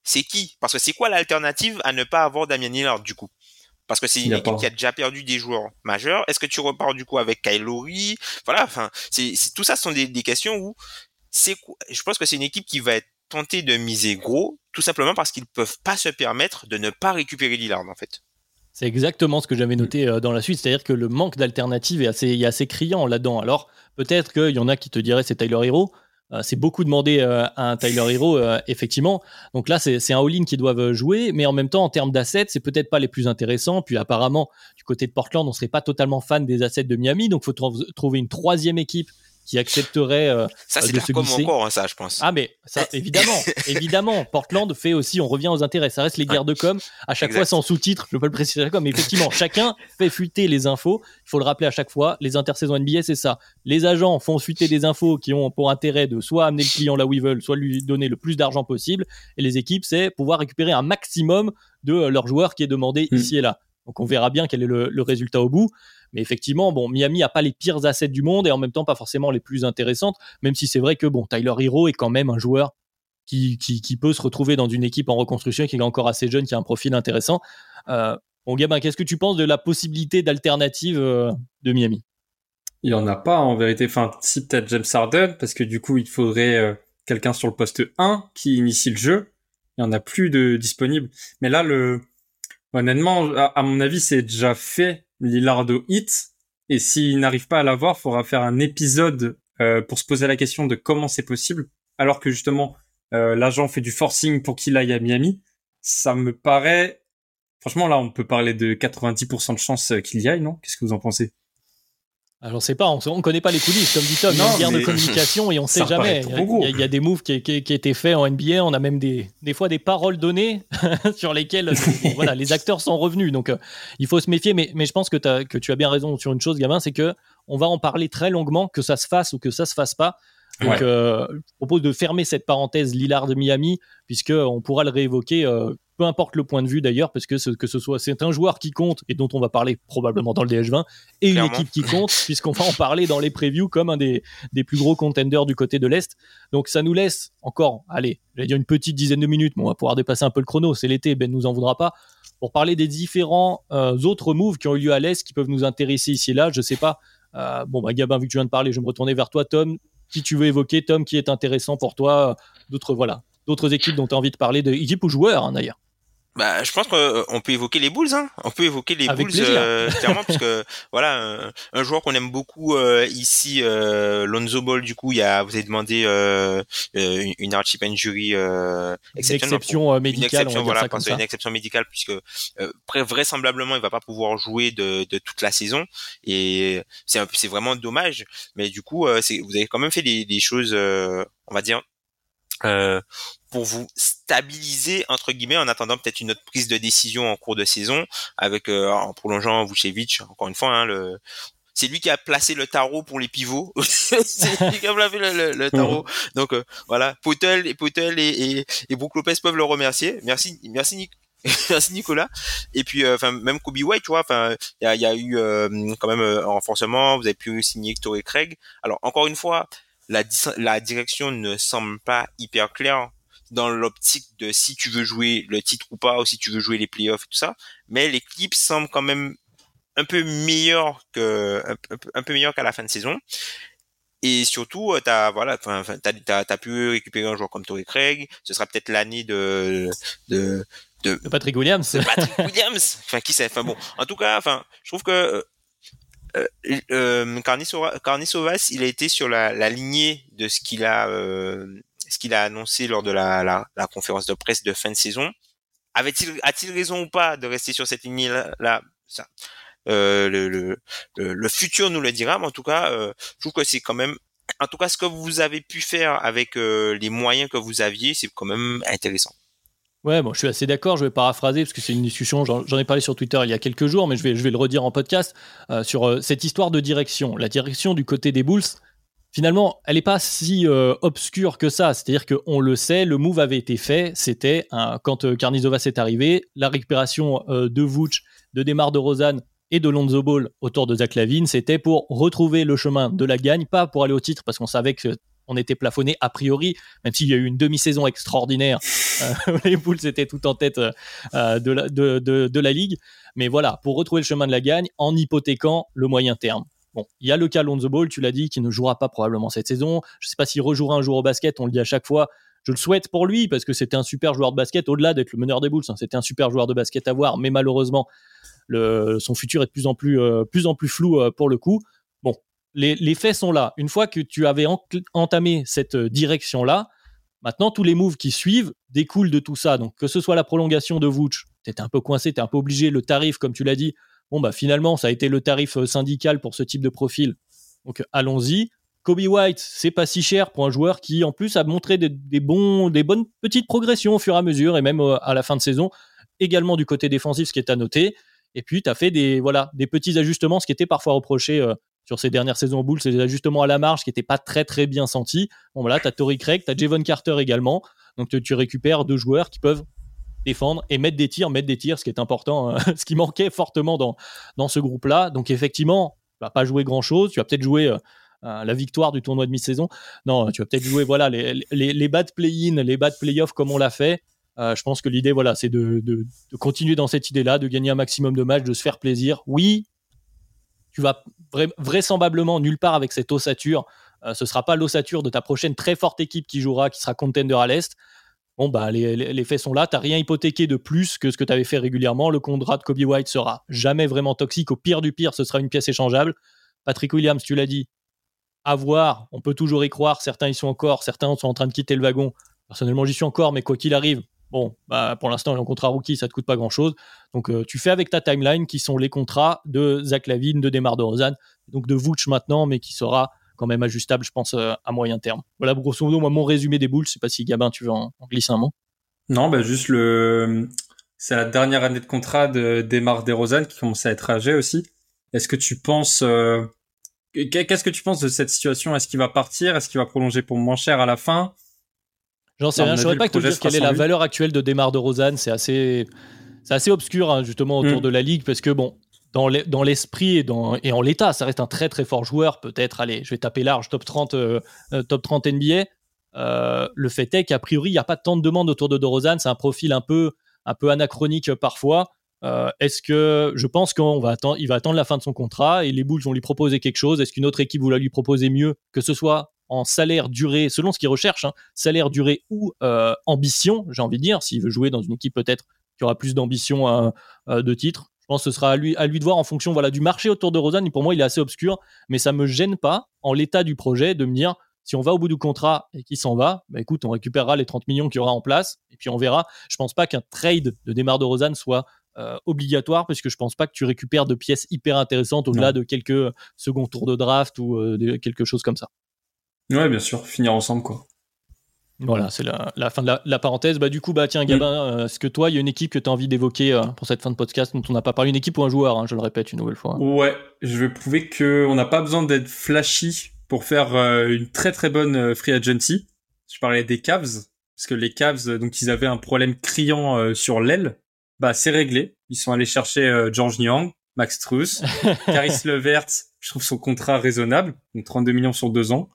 c'est qui? Parce que c'est quoi l'alternative à ne pas avoir Damien Lillard du coup? Parce que c'est une équipe qui a déjà perdu des joueurs majeurs. Est-ce que tu repars du coup avec Kyle Lowry? Voilà, enfin, c'est tout ça sont des, des questions où c'est je pense que c'est une équipe qui va être tentée de miser gros tout simplement parce qu'ils peuvent pas se permettre de ne pas récupérer Lillard en fait. C'est exactement ce que j'avais noté euh, dans la suite, c'est-à-dire que le manque d'alternative est assez, est assez criant là-dedans. Alors peut-être qu'il y en a qui te diraient c'est Tyler Hero, c'est beaucoup demandé euh, à un Tyler Hero, euh, effectivement. Donc là, c'est un all-in qu'ils doivent jouer, mais en même temps, en termes d'assets, c'est peut-être pas les plus intéressants. Puis apparemment, du côté de Portland, on serait pas totalement fan des assets de Miami, donc faut trouver une troisième équipe qui accepterait euh, ça c'est de se glisser. encore hein, ça je pense. Ah mais ça évidemment évidemment. Portland fait aussi on revient aux intérêts. Ça reste les guerres de com. À chaque fois sans sous-titres je peux le préciser comme mais effectivement chacun fait fuiter les infos. Il faut le rappeler à chaque fois les intersaisons NBA c'est ça. Les agents font fuiter des infos qui ont pour intérêt de soit amener le client là où ils veulent soit lui donner le plus d'argent possible. Et les équipes c'est pouvoir récupérer un maximum de euh, leurs joueurs qui est demandé hmm. ici et là. Donc on verra bien quel est le résultat au bout mais effectivement, bon, Miami a pas les pires assets du monde et en même temps pas forcément les plus intéressantes, même si c'est vrai que bon, Tyler Hero est quand même un joueur qui, qui, peut se retrouver dans une équipe en reconstruction, qui est encore assez jeune, qui a un profil intéressant. Euh, bon, Gabin, qu'est-ce que tu penses de la possibilité d'alternative euh, de Miami? Il y en a pas en vérité. Enfin, si peut-être James Harden, parce que du coup, il faudrait euh, quelqu'un sur le poste 1 qui initie le jeu. Il y en a plus de disponible. Mais là, le honnêtement, à mon avis, c'est déjà fait Lillardo hit. Et s'il n'arrive pas à l'avoir, il faudra faire un épisode euh, pour se poser la question de comment c'est possible. Alors que justement, euh, l'agent fait du forcing pour qu'il aille à Miami. Ça me paraît... Franchement, là, on peut parler de 90% de chances qu'il y aille, non? Qu'est-ce que vous en pensez? Alors, on sait pas, on, ne connaît pas les coulisses, comme dit Tom. il y a une guerre de communication et on sait jamais. Il y, a, des moves qui, qui, qui, étaient faits en NBA. On a même des, des fois des paroles données sur lesquelles voilà, les acteurs sont revenus. Donc, euh, il faut se méfier. Mais, mais je pense que, as, que tu as bien raison sur une chose, Gavin, c'est que on va en parler très longuement, que ça se fasse ou que ça se fasse pas. Donc, euh, je propose de fermer cette parenthèse Lillard de Miami, puisque on pourra le réévoquer euh, peu importe le point de vue d'ailleurs, parce que ce, que ce soit c'est un joueur qui compte et dont on va parler probablement dans le DH20 et une équipe qui compte, puisqu'on va en parler dans les previews comme un des, des plus gros contenders du côté de l'Est. Donc ça nous laisse encore, allez, j'allais dire une petite dizaine de minutes, mais on va pouvoir dépasser un peu le chrono, c'est l'été, Ben nous en voudra pas, pour parler des différents euh, autres moves qui ont eu lieu à l'Est qui peuvent nous intéresser ici et là, je sais pas. Euh, bon, bah, Gabin, vu que tu viens de parler, je vais me retourner vers toi, Tom. Si tu veux évoquer, Tom, qui est intéressant pour toi, d'autres, voilà, d'autres équipes dont tu as envie de parler, de ou joueurs hein, d'ailleurs. Bah, je pense qu'on euh, peut évoquer les Bulls. Hein. On peut évoquer les Bulls euh, clairement, parce que voilà, un, joueur qu'on aime beaucoup euh, ici, Lonzo Ball. Du coup, il y a, vous avez demandé une, une hardship injury exception médicale. Une exception, voilà, une exception médicale, puisque vraisemblablement, il va pas pouvoir jouer de, de toute la saison, et c'est c'est vraiment dommage. Mais du coup, vous avez quand même fait des, des choses, on va dire, euh, pour vous stabiliser entre guillemets en attendant peut-être une autre prise de décision en cours de saison avec euh, en prolongeant Vucevic encore une fois hein, le c'est lui qui a placé le tarot pour les pivots. C'est lui qui a placé le, tarot. Donc euh, voilà Potel et Potel et, et, et Brook Lopez peuvent le remercier. Merci merci merci Nicolas. Et puis enfin même Kobe White tu vois enfin il y a, y a, eu quand même un renforcement. Vous avez pu signer et Craig. Alors encore une fois la, la direction ne semble pas hyper claire dans l'optique de si tu veux jouer le titre ou pas, ou si tu veux jouer les playoffs et tout ça. Mais l'équipe semble quand même un peu meilleur que un, peu, meilleur qu'à la fin de saison. Et surtout, euh, t'as voilà, t'as as, pu récupérer un joueur comme Torrey Craig. Ce sera peut-être l'année de, de de, Patrick Williams. De Patrick Williams. Enfin, qui sait. Enfin bon, en tout cas, enfin, je trouve que euh, euh, euh Carnisovas, il a été sur la, la lignée de ce qu'il a, euh, ce qu'il a annoncé lors de la, conférence de presse de fin de saison. Avait-il, a-t-il raison ou pas de rester sur cette lignée-là ça, euh, le, futur nous le dira, mais en tout cas, euh, je trouve que c'est quand même, en tout cas, ce que vous avez pu faire avec euh, les moyens que vous aviez, c'est quand même intéressant. Ouais, bon, je suis assez d'accord. Je vais paraphraser parce que c'est une discussion. J'en ai parlé sur Twitter il y a quelques jours, mais je vais, je vais le redire en podcast sur cette histoire de direction. La direction du côté des Bulls, finalement, elle n'est pas si euh, obscure que ça. C'est-à-dire qu'on le sait, le move avait été fait. C'était quand euh, Karnizovas est arrivé, la récupération de Vooch, de Demar de Rosanne et de Lonzo Ball autour de Zach Lavine, c'était pour retrouver le chemin de la gagne, pas pour aller au titre parce qu'on savait que on était plafonné a priori, même s'il y a eu une demi-saison extraordinaire. Euh, les Bulls étaient tout en tête euh, de, la, de, la ligue. Mais voilà, pour retrouver le chemin de la gagne en hypothéquant le moyen terme. Bon, il y a le cas Lonzo Ball, tu l'as dit, qui ne jouera pas probablement cette saison. Je ne sais pas s'il rejouera un jour au basket, on le dit à chaque fois. Je le souhaite pour lui parce que c'était un super joueur de basket, au-delà d'être le meneur des Bulls. Hein. c'était un super joueur de basket à voir, mais malheureusement, son futur est de plus en plus, euh, flou pour le coup les, faits sont là. Une fois que tu avais entamé cette euh, direction-là, maintenant tous les moves qui suivent découlent de tout ça. Donc que ce soit la prolongation de Vooch, tu étais un peu coincé, tu un peu obligé, le tarif, comme tu l'as dit, bon bah finalement ça a été le tarif euh, syndical pour ce type de profil. Donc allons-y. Kobe White, c'est pas si cher pour un joueur qui en plus a montré des, bonnes petites progressions au fur et à mesure et même euh, à la fin de saison. Également du côté défensif, ce qui est à noter. Et puis, tu as fait des, petits ajustements, ce qui était parfois reproché sur ces dernières saisons au Bulls, c'est des ajustements à la marge qui n'étaient pas très très bien sentis. Bon voilà, tu as Tory Craig, tu as Javon Carter également. Donc tu, récupères deux joueurs qui peuvent défendre et mettre des tirs, mettre des tirs, ce qui est important, hein, ce qui manquait fortement dans, dans ce groupe-là. Donc effectivement, tu vas pas jouer grand-chose. Tu vas peut-être jouer euh, la victoire du tournoi de mi-saison. Non, tu vas peut-être jouer voilà, les, les, les bad play-in, les bad play-off comme on l'a fait. Euh, je pense que l'idée, voilà, c'est de, de, de, continuer dans cette idée-là, de gagner un maximum de matchs, de se faire plaisir. Oui, tu vas vraisemblablement nulle part avec cette ossature. Euh, ce sera pas l'ossature de ta prochaine très forte équipe qui jouera, qui sera contender à l'Est. Bon, bah, les, faits sont là. Tu n'as rien hypothéqué de plus que ce que tu avais fait régulièrement. Le contrat de Kobe White sera jamais vraiment toxique. Au pire du pire, ce sera une pièce échangeable. Patrick Williams, tu l'as dit, à voir. On peut toujours y croire. Certains y sont encore. Certains sont en train de quitter le wagon. Personnellement, j'y suis encore, mais quoi qu'il arrive, Bon, bah, pour l'instant, un contrat rookie, ça te coûte pas grand-chose. Donc, euh, tu fais avec ta timeline qui sont les contrats de Zach Lavine, de Demar de Rosanne, donc de Vooch maintenant, mais qui sera quand même ajustable, je pense, euh, à moyen terme. Voilà, grosso modo, moi, mon résumé des boules. Je sais pas si Gabin, tu veux en, glisser un mot. Non, bah, juste le, c'est la dernière année de contrat de Demar de Rosanne qui commence à être âgé aussi. Est-ce que tu penses, euh, qu'est-ce que tu penses de cette situation? Est-ce qu'il va partir? Est-ce qu'il va prolonger pour moins cher à la fin? J'en sais rien. Je ne saurais pas te dire quelle est la valeur actuelle de Demar de Rosanne. C'est assez, c'est assez obscur hein, justement autour mm. de la ligue parce que bon, dans l'esprit et, en l'état, ça reste un très très fort joueur. Peut-être, allez, je vais taper large, top 30, euh, euh, top 30 NBA. Euh, le fait est qu'a priori, il n'y a pas tant de demandes autour de DeRozan. C'est un profil un peu, anachronique parfois. Est-ce que je pense qu'il va attendre, il va attendre la fin de son contrat et les Bulls vont lui proposer quelque chose Est-ce qu'une autre équipe va lui proposer mieux que ce soit en salaire, durée, selon ce qu'il recherche, hein, salaire, durée ou ambition, j'ai envie de dire, s'il veut jouer dans une équipe peut-être qui aura plus d'ambition de titre. Je pense que ce sera à lui, à lui de voir en fonction voilà, du marché autour de Rosanne. Et pour moi, il est assez obscur, mais ça me gêne pas, en l'état du projet, de me dire si on va au bout du contrat et qu'il s'en va, bah écoute, on récupérera les 30 millions qu'il y aura en place et puis on verra. Je pense pas qu'un trade de démarre de Rosanne soit obligatoire parce que je pense pas que tu récupères de pièces hyper intéressantes au-delà de quelques seconds tours de draft ou quelque chose comme ça. Ouais, bien sûr, finir ensemble, quoi. Voilà, c'est la, fin de la, parenthèse. Bah, du coup, bah, tiens, Gabin, euh, est-ce que toi, il y a une équipe que tu as envie d'évoquer euh, pour cette fin de podcast dont on n'a pas parlé? Une équipe ou un joueur, hein, je le répète une nouvelle fois. Ouais, je vais prouver qu'on n'a pas besoin d'être flashy pour faire euh, une très très bonne free agency. Je parlais des Cavs, parce que les Cavs, donc ils avaient un problème criant sur l'aile. Bah, c'est réglé. Ils sont allés chercher George Niang, Max Truss, Caris Levert, je trouve son contrat raisonnable, donc 32 millions sur deux ans.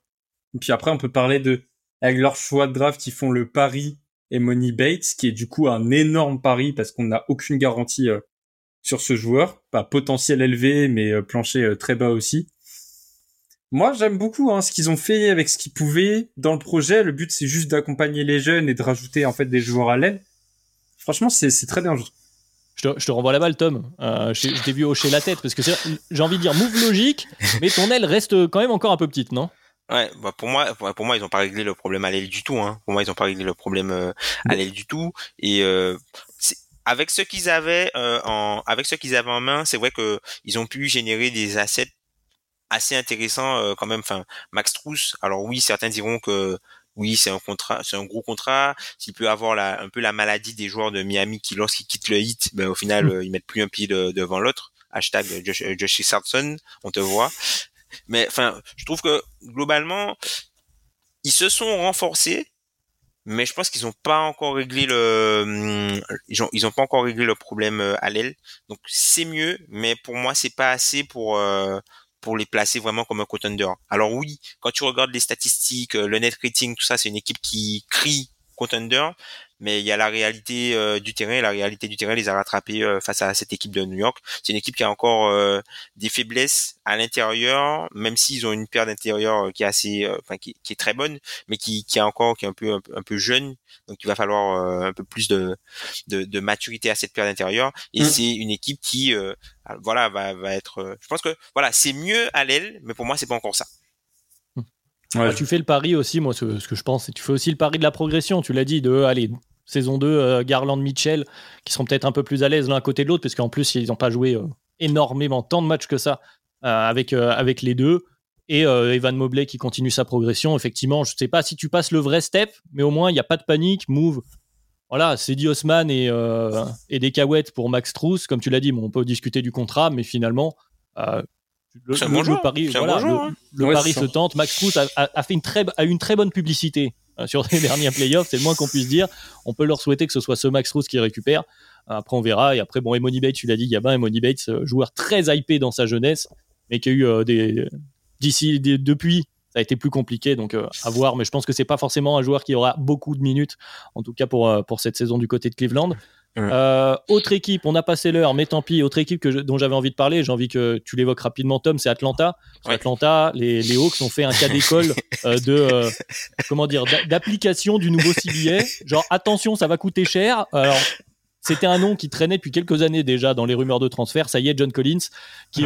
Et puis après, on peut parler de, avec leur choix de draft, ils font le pari et Money Bates, qui est du coup un énorme pari parce qu'on n'a aucune garantie euh, sur ce joueur. Pas potentiel élevé, mais euh, plancher euh, très bas aussi. Moi, j'aime beaucoup hein, ce qu'ils ont fait avec ce qu'ils pouvaient dans le projet. Le but, c'est juste d'accompagner les jeunes et de rajouter en fait des joueurs à l'aile. Franchement, c'est très bien. Je te, je te, renvoie la balle, Tom. je t'ai vu hocher la tête parce que j'ai envie de dire move logique, mais ton aile reste quand même encore un peu petite, non? Ouais, bah pour moi, pour moi, ils ont pas réglé le problème à l'aile du tout. Hein. Pour moi, ils ont pas réglé le problème euh, à l'aile du tout. Et euh, avec ce qu'ils avaient euh, en, avec ce qu'ils avaient en main, c'est vrai que ils ont pu générer des assets assez intéressants euh, quand même. Enfin, Max Truss. Alors oui, certains diront que oui, c'est un contrat, c'est un gros contrat. S'il peut avoir la, un peu la maladie des joueurs de Miami qui, lorsqu'ils quittent le hit, ben, au final, mm. ils mettent plus un pied devant l'autre. Hashtag Josh, Josh Richardson, on te voit. Mais enfin, je trouve que globalement, ils se sont renforcés, mais je pense qu'ils n'ont pas encore réglé le, hum, ils ont, pas encore réglé le problème euh, à l'aile. Donc c'est mieux, mais pour moi c'est pas assez pour euh, pour les placer vraiment comme un contender. Alors oui, quand tu regardes les statistiques, euh, le net rating, tout ça, c'est une équipe qui crie contender, mais il y a la réalité euh, du terrain et la réalité du terrain les a rattrapés euh, face à cette équipe de New York. C'est une équipe qui a encore euh, des faiblesses à l'intérieur, même s'ils ont une paire d'intérieur qui est assez, enfin qui, qui, est très bonne, mais qui, qui est encore qui est un peu un, peu jeune. Donc il va falloir un peu plus de, de, de maturité à cette paire d'intérieur. Et mm. c'est une équipe qui voilà va, va être. je pense que voilà c'est mieux à l'aile, mais pour moi c'est pas encore ça. Ouais. tu fais le pari aussi, moi, ce, que je pense, c'est tu fais aussi le pari de la progression. Tu l'as dit, de allez, saison 2, euh, Garland, Mitchell, qui seront peut-être un peu plus à l'aise l'un côté de l'autre, parce qu'en plus, ils n'ont pas joué euh, énormément tant de matchs que ça euh, avec, avec les deux. Et Evan Mobley qui continue sa progression. Effectivement, je ne sais pas si tu passes le vrai step, mais au moins, il n'y a pas de panique. Move. Voilà, c'est dit Osman et, et des cahuètes pour Max Truss. Comme tu l'as dit, on peut discuter du contrat, mais finalement, le, le, pari, voilà, le, pari se tente. Max Truss a, a, fait une très, a une très bonne publicité euh, sur les derniers playoffs, c'est le moins qu'on puisse dire. On peut leur souhaiter que ce soit ce Max Truss qui récupère. Après, on verra. Et après, bon, Emony Bates, tu l'as dit, Gabin, Emony Bates, euh, joueur très hypé dans sa jeunesse, mais qui a eu euh, des. D'ici, depuis, ça a été plus compliqué, donc à voir. Mais je pense que c'est pas forcément un joueur qui aura beaucoup de minutes, en tout cas pour, pour cette saison du côté de Cleveland. Euh, autre équipe, on a passé l'heure, mais tant pis. Autre équipe que dont j'avais envie de parler, j'ai envie que tu l'évoques rapidement, Tom, c'est Atlanta. Atlanta, les, les, Hawks ont fait un cas d'école euh, de euh, comment dire d'application du nouveau CBA. Genre attention, ça va coûter cher. Alors c'était un nom qui traînait depuis quelques années déjà dans les rumeurs de transfert. Ça y est, John Collins qui,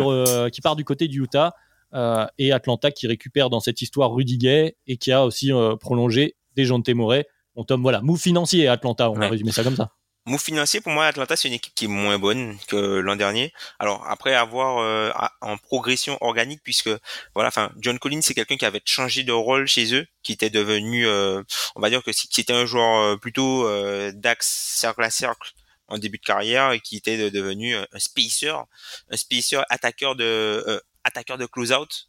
qui part du côté du Utah et Atlanta qui récupère dans cette histoire Rudy Gay et qui a aussi prolongé des gens de Témoré. Bon, Tom, voilà, move financier à Atlanta, on va résumer ça comme ça. Move financier, pour moi, Atlanta, c'est une équipe qui est moins bonne que l'an dernier. Alors après avoir euh, en progression organique, puisque voilà, enfin, John Collins, c'est quelqu'un qui avait changé de rôle chez eux, qui était devenu, euh, on va dire que c'était un joueur euh, plutôt d'axe cercle à cercle en début de carrière et qui était devenu un spacer, un spacer attaqueur de attaqueur de close-out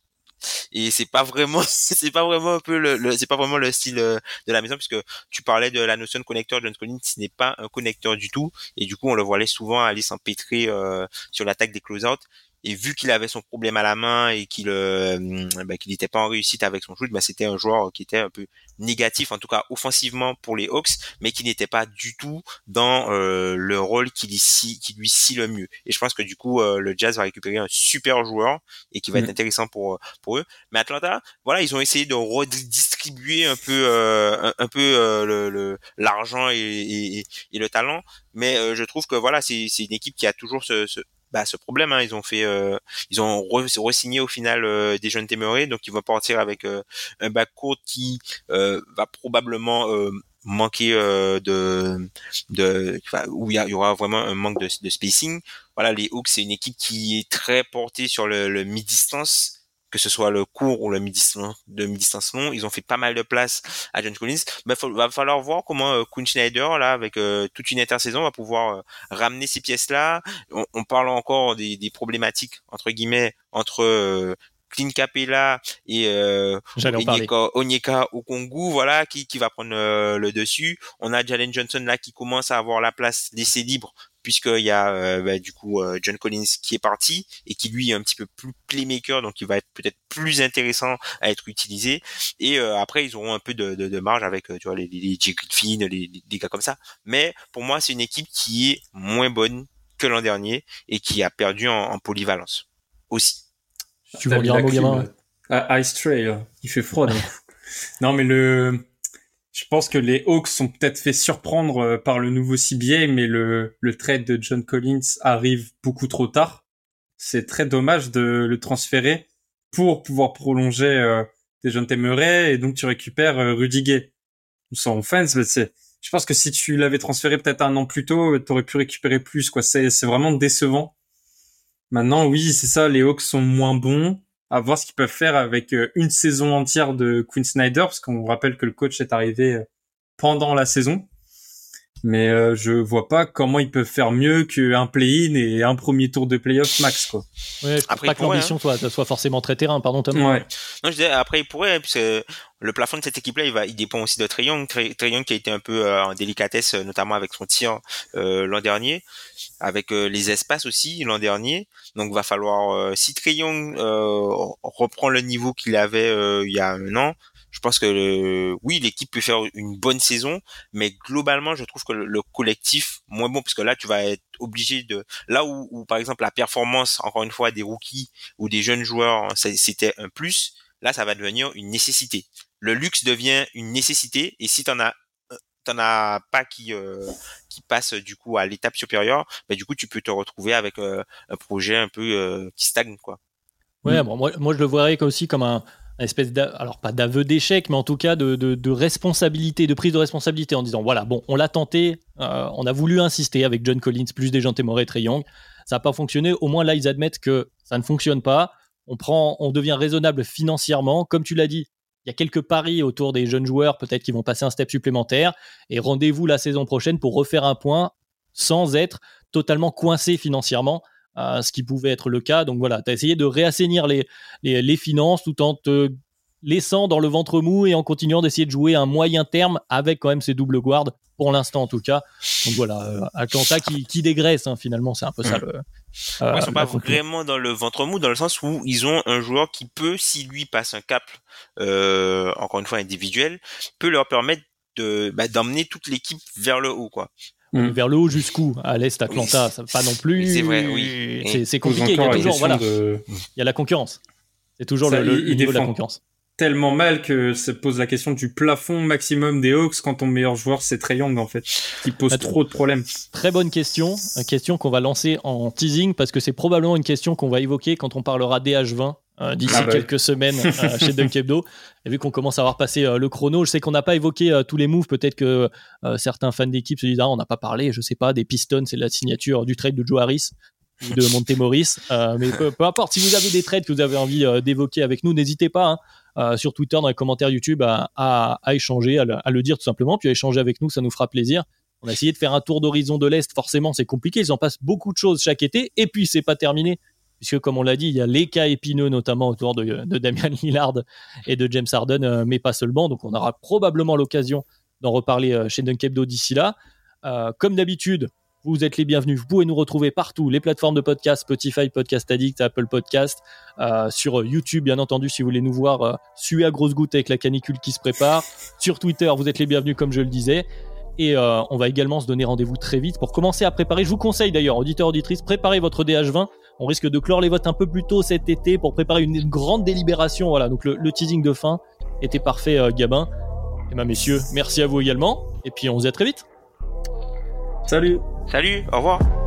et c'est pas vraiment c'est pas vraiment un peu le, c'est pas vraiment le style euh, de la maison puisque tu parlais de la notion de connecteur John Collins ce n'est pas un connecteur du tout. Et du coup on le voyait souvent aller s'empêtrer euh, sur l'attaque des close-out et vu qu'il avait son problème à la main et qu'il euh, bah, qu'il n'était pas en réussite avec son shoot, bah, c'était un joueur qui était un peu négatif, en tout cas offensivement pour les Hawks, mais qui n'était pas du tout dans euh, le rôle qui lui, qui lui scie le mieux. Et je pense que du coup, euh, le Jazz va récupérer un super joueur et qui va être mm. intéressant pour pour eux. Mais Atlanta, voilà, ils ont essayé de redistribuer un peu un, un, peu le l'argent et, et, et, le talent, mais je trouve que voilà, c'est c'est une équipe qui a toujours ce, ce bah, ce problème. Hein. Ils ont fait, euh, ils ont re-signé au final euh, des jeunes téméraires, donc ils vont partir avec euh, un backcourt qui va probablement manquer de, de où il y, aura vraiment un manque de, de spacing. Voilà, les Hawks c'est une équipe qui est très portée sur le, le mid-distance que ce soit le court ou le mi-distance, mi-distance long, ils ont fait pas mal de place à John Collins. Il bah, va falloir voir comment euh, Kuhn Schneider, là, avec euh, toute une intersaison, va pouvoir euh, ramener ces pièces-là. On, parle encore des, des, problématiques, entre guillemets, entre euh, Clint Capella et euh, Onyeka, Onyeka Okongu, voilà, qui, qui va prendre le dessus. On a Jalen Johnson là qui commence à avoir la place laissée libre puisqu'il y a euh, bah, du coup euh, John Collins qui est parti et qui lui est un petit peu plus playmaker, donc il va être peut-être plus intéressant à être utilisé. Et euh, après, ils auront un peu de, de, de marge avec tu vois les, les Griffin, les, les, gars comme ça. Mais pour moi, c'est une équipe qui est moins bonne que l'an dernier et qui a perdu en, en polyvalence aussi. Tu veux dire un mot gamin Ice Trail, il fait froid. non mais le je pense que les Hawks sont peut-être fait surprendre euh, par le nouveau CBA, mais le, le trade de John Collins arrive beaucoup trop tard. C'est très dommage de le transférer pour pouvoir prolonger euh, des jeunes Temeray et donc tu récupères euh, Rudy Gay. Sans offense, mais c'est, je pense que si tu l'avais transféré peut-être un an plus tôt, tu aurais pu récupérer plus, quoi. C'est, c'est vraiment décevant. Maintenant, oui, c'est ça, les Hawks sont moins bons. À voir ce qu'ils peuvent faire avec euh, une saison entière de Quinn Snyder, parce qu'on rappelle que le coach est arrivé euh, pendant la saison. Mais euh, je vois pas comment ils peuvent faire mieux qu'un play-in et un premier tour de playoff max, quoi. Ouais, je après, pas que l'ambition hein. soit, soit, forcément très terrain, pardon Tom. Ouais. Non, je disais, après il pourrait, hein, puisque le plafond de cette équipe-là, il va, il dépend aussi de Trey Young. Trey, qui a été un peu en délicatesse, notamment avec son tir l'an dernier, avec les espaces aussi l'an dernier. Donc va falloir, si Trey Young reprend le niveau qu'il avait il y a un an, je pense que oui, l'équipe peut faire une bonne saison, mais globalement, je trouve que le, collectif moins bon, parce que là, tu vas être obligé de là où, par exemple la performance, encore une fois, des rookies ou des jeunes joueurs, c'était un plus. Là, ça va devenir une nécessité. Le luxe devient une nécessité, et si t'en as t'en as pas qui euh, qui passe du coup à l'étape supérieure, bah, du coup tu peux te retrouver avec euh, un projet un peu euh, qui stagne quoi. Ouais, bon, moi, moi je le voyais aussi comme un, espèce alors pas d'aveu d'échec, mais en tout cas de, responsabilité, de prise de responsabilité en disant voilà, bon, on l'a tenté, euh, on a voulu insister avec John Collins, plus des gens et Trey Young, ça n'a pas fonctionné. Au moins là, ils admettent que ça ne fonctionne pas. On prend, on devient raisonnable financièrement, comme tu l'as dit. Il y a quelques paris autour des jeunes joueurs, peut-être qui vont passer un step supplémentaire. Et rendez-vous la saison prochaine pour refaire un point sans être totalement coincé financièrement ce qui pouvait être le cas. Donc voilà, tu as essayé de réassainir les, les, finances tout en te laissant dans le ventre mou et en continuant d'essayer de jouer un moyen terme avec quand même ces doubles guards, pour l'instant en tout cas. Donc voilà, euh, Atlanta qui, qui dégraisse hein, finalement, c'est un peu ça le. Euh, ils sont pas vraiment dans le ventre mou dans le sens où ils ont un joueur qui peut, si lui passe un cap, euh, encore une fois individuel, peut leur permettre de bah, d'emmener toute l'équipe vers le haut quoi. Mm. vers le haut jusqu'où À l'Est, Atlanta, ça, pas non plus. C'est vrai, oui. C'est compliqué. Il y a toujours, voilà. Il y a la concurrence. C'est toujours le, niveau de la concurrence. Tellement mal que se pose la question du plafond maximum des Hawks quand ton meilleur joueur c'est Trey Young en fait, qui pose trop de problèmes. Très bonne question, une question qu'on va lancer en teasing parce que c'est probablement une question qu'on va évoquer quand on parlera DH20 euh, d'ici ah bah quelques semaines euh, chez Dunk Hebdo. Et vu qu'on commence à avoir passé euh, le chrono, je sais qu'on n'a pas évoqué tous les moves. Peut-être que certains fans d'équipe se disent ah on n'a pas parlé, je sais pas, des Pistons, c'est la signature du trade de Joe Harris ou de Montemoris. mais peu, importe, si vous avez des trades que vous avez envie d'évoquer avec nous, n'hésitez pas hein, sur Twitter, dans les commentaires YouTube, à, échanger, à le, dire tout simplement, puis à échanger avec nous, ça nous fera plaisir. On a essayé de faire un tour d'horizon de l'Est, forcément c'est compliqué, ils en passent beaucoup de choses chaque été, et puis c'est pas terminé puisque comme on l'a dit, il y a les cas épineux notamment autour de, Damien Lillard et de James Harden, euh, mais pas seulement. Donc on aura probablement l'occasion d'en reparler euh, chez Dunkebdo d'ici là. Euh, comme d'habitude, vous êtes les bienvenus. Vous pouvez nous retrouver partout, les plateformes de podcast, Spotify, Podcast Addict, Apple Podcast, sur YouTube, bien entendu, si vous voulez nous voir suer à grosses gouttes avec la canicule qui se prépare. Sur Twitter, vous êtes les bienvenus, comme je le disais. Et on va également se donner rendez-vous très vite pour commencer à préparer. Je vous conseille d'ailleurs, auditeurs, auditrices, préparez votre DH20 on risque de clore les votes un peu plus tôt cet été pour préparer une grande délibération. Voilà, donc le, teasing de fin était parfait, euh, Gabin. Et bien, messieurs, merci à vous également. Et puis, on se dit à très vite. Salut. Salut, au revoir.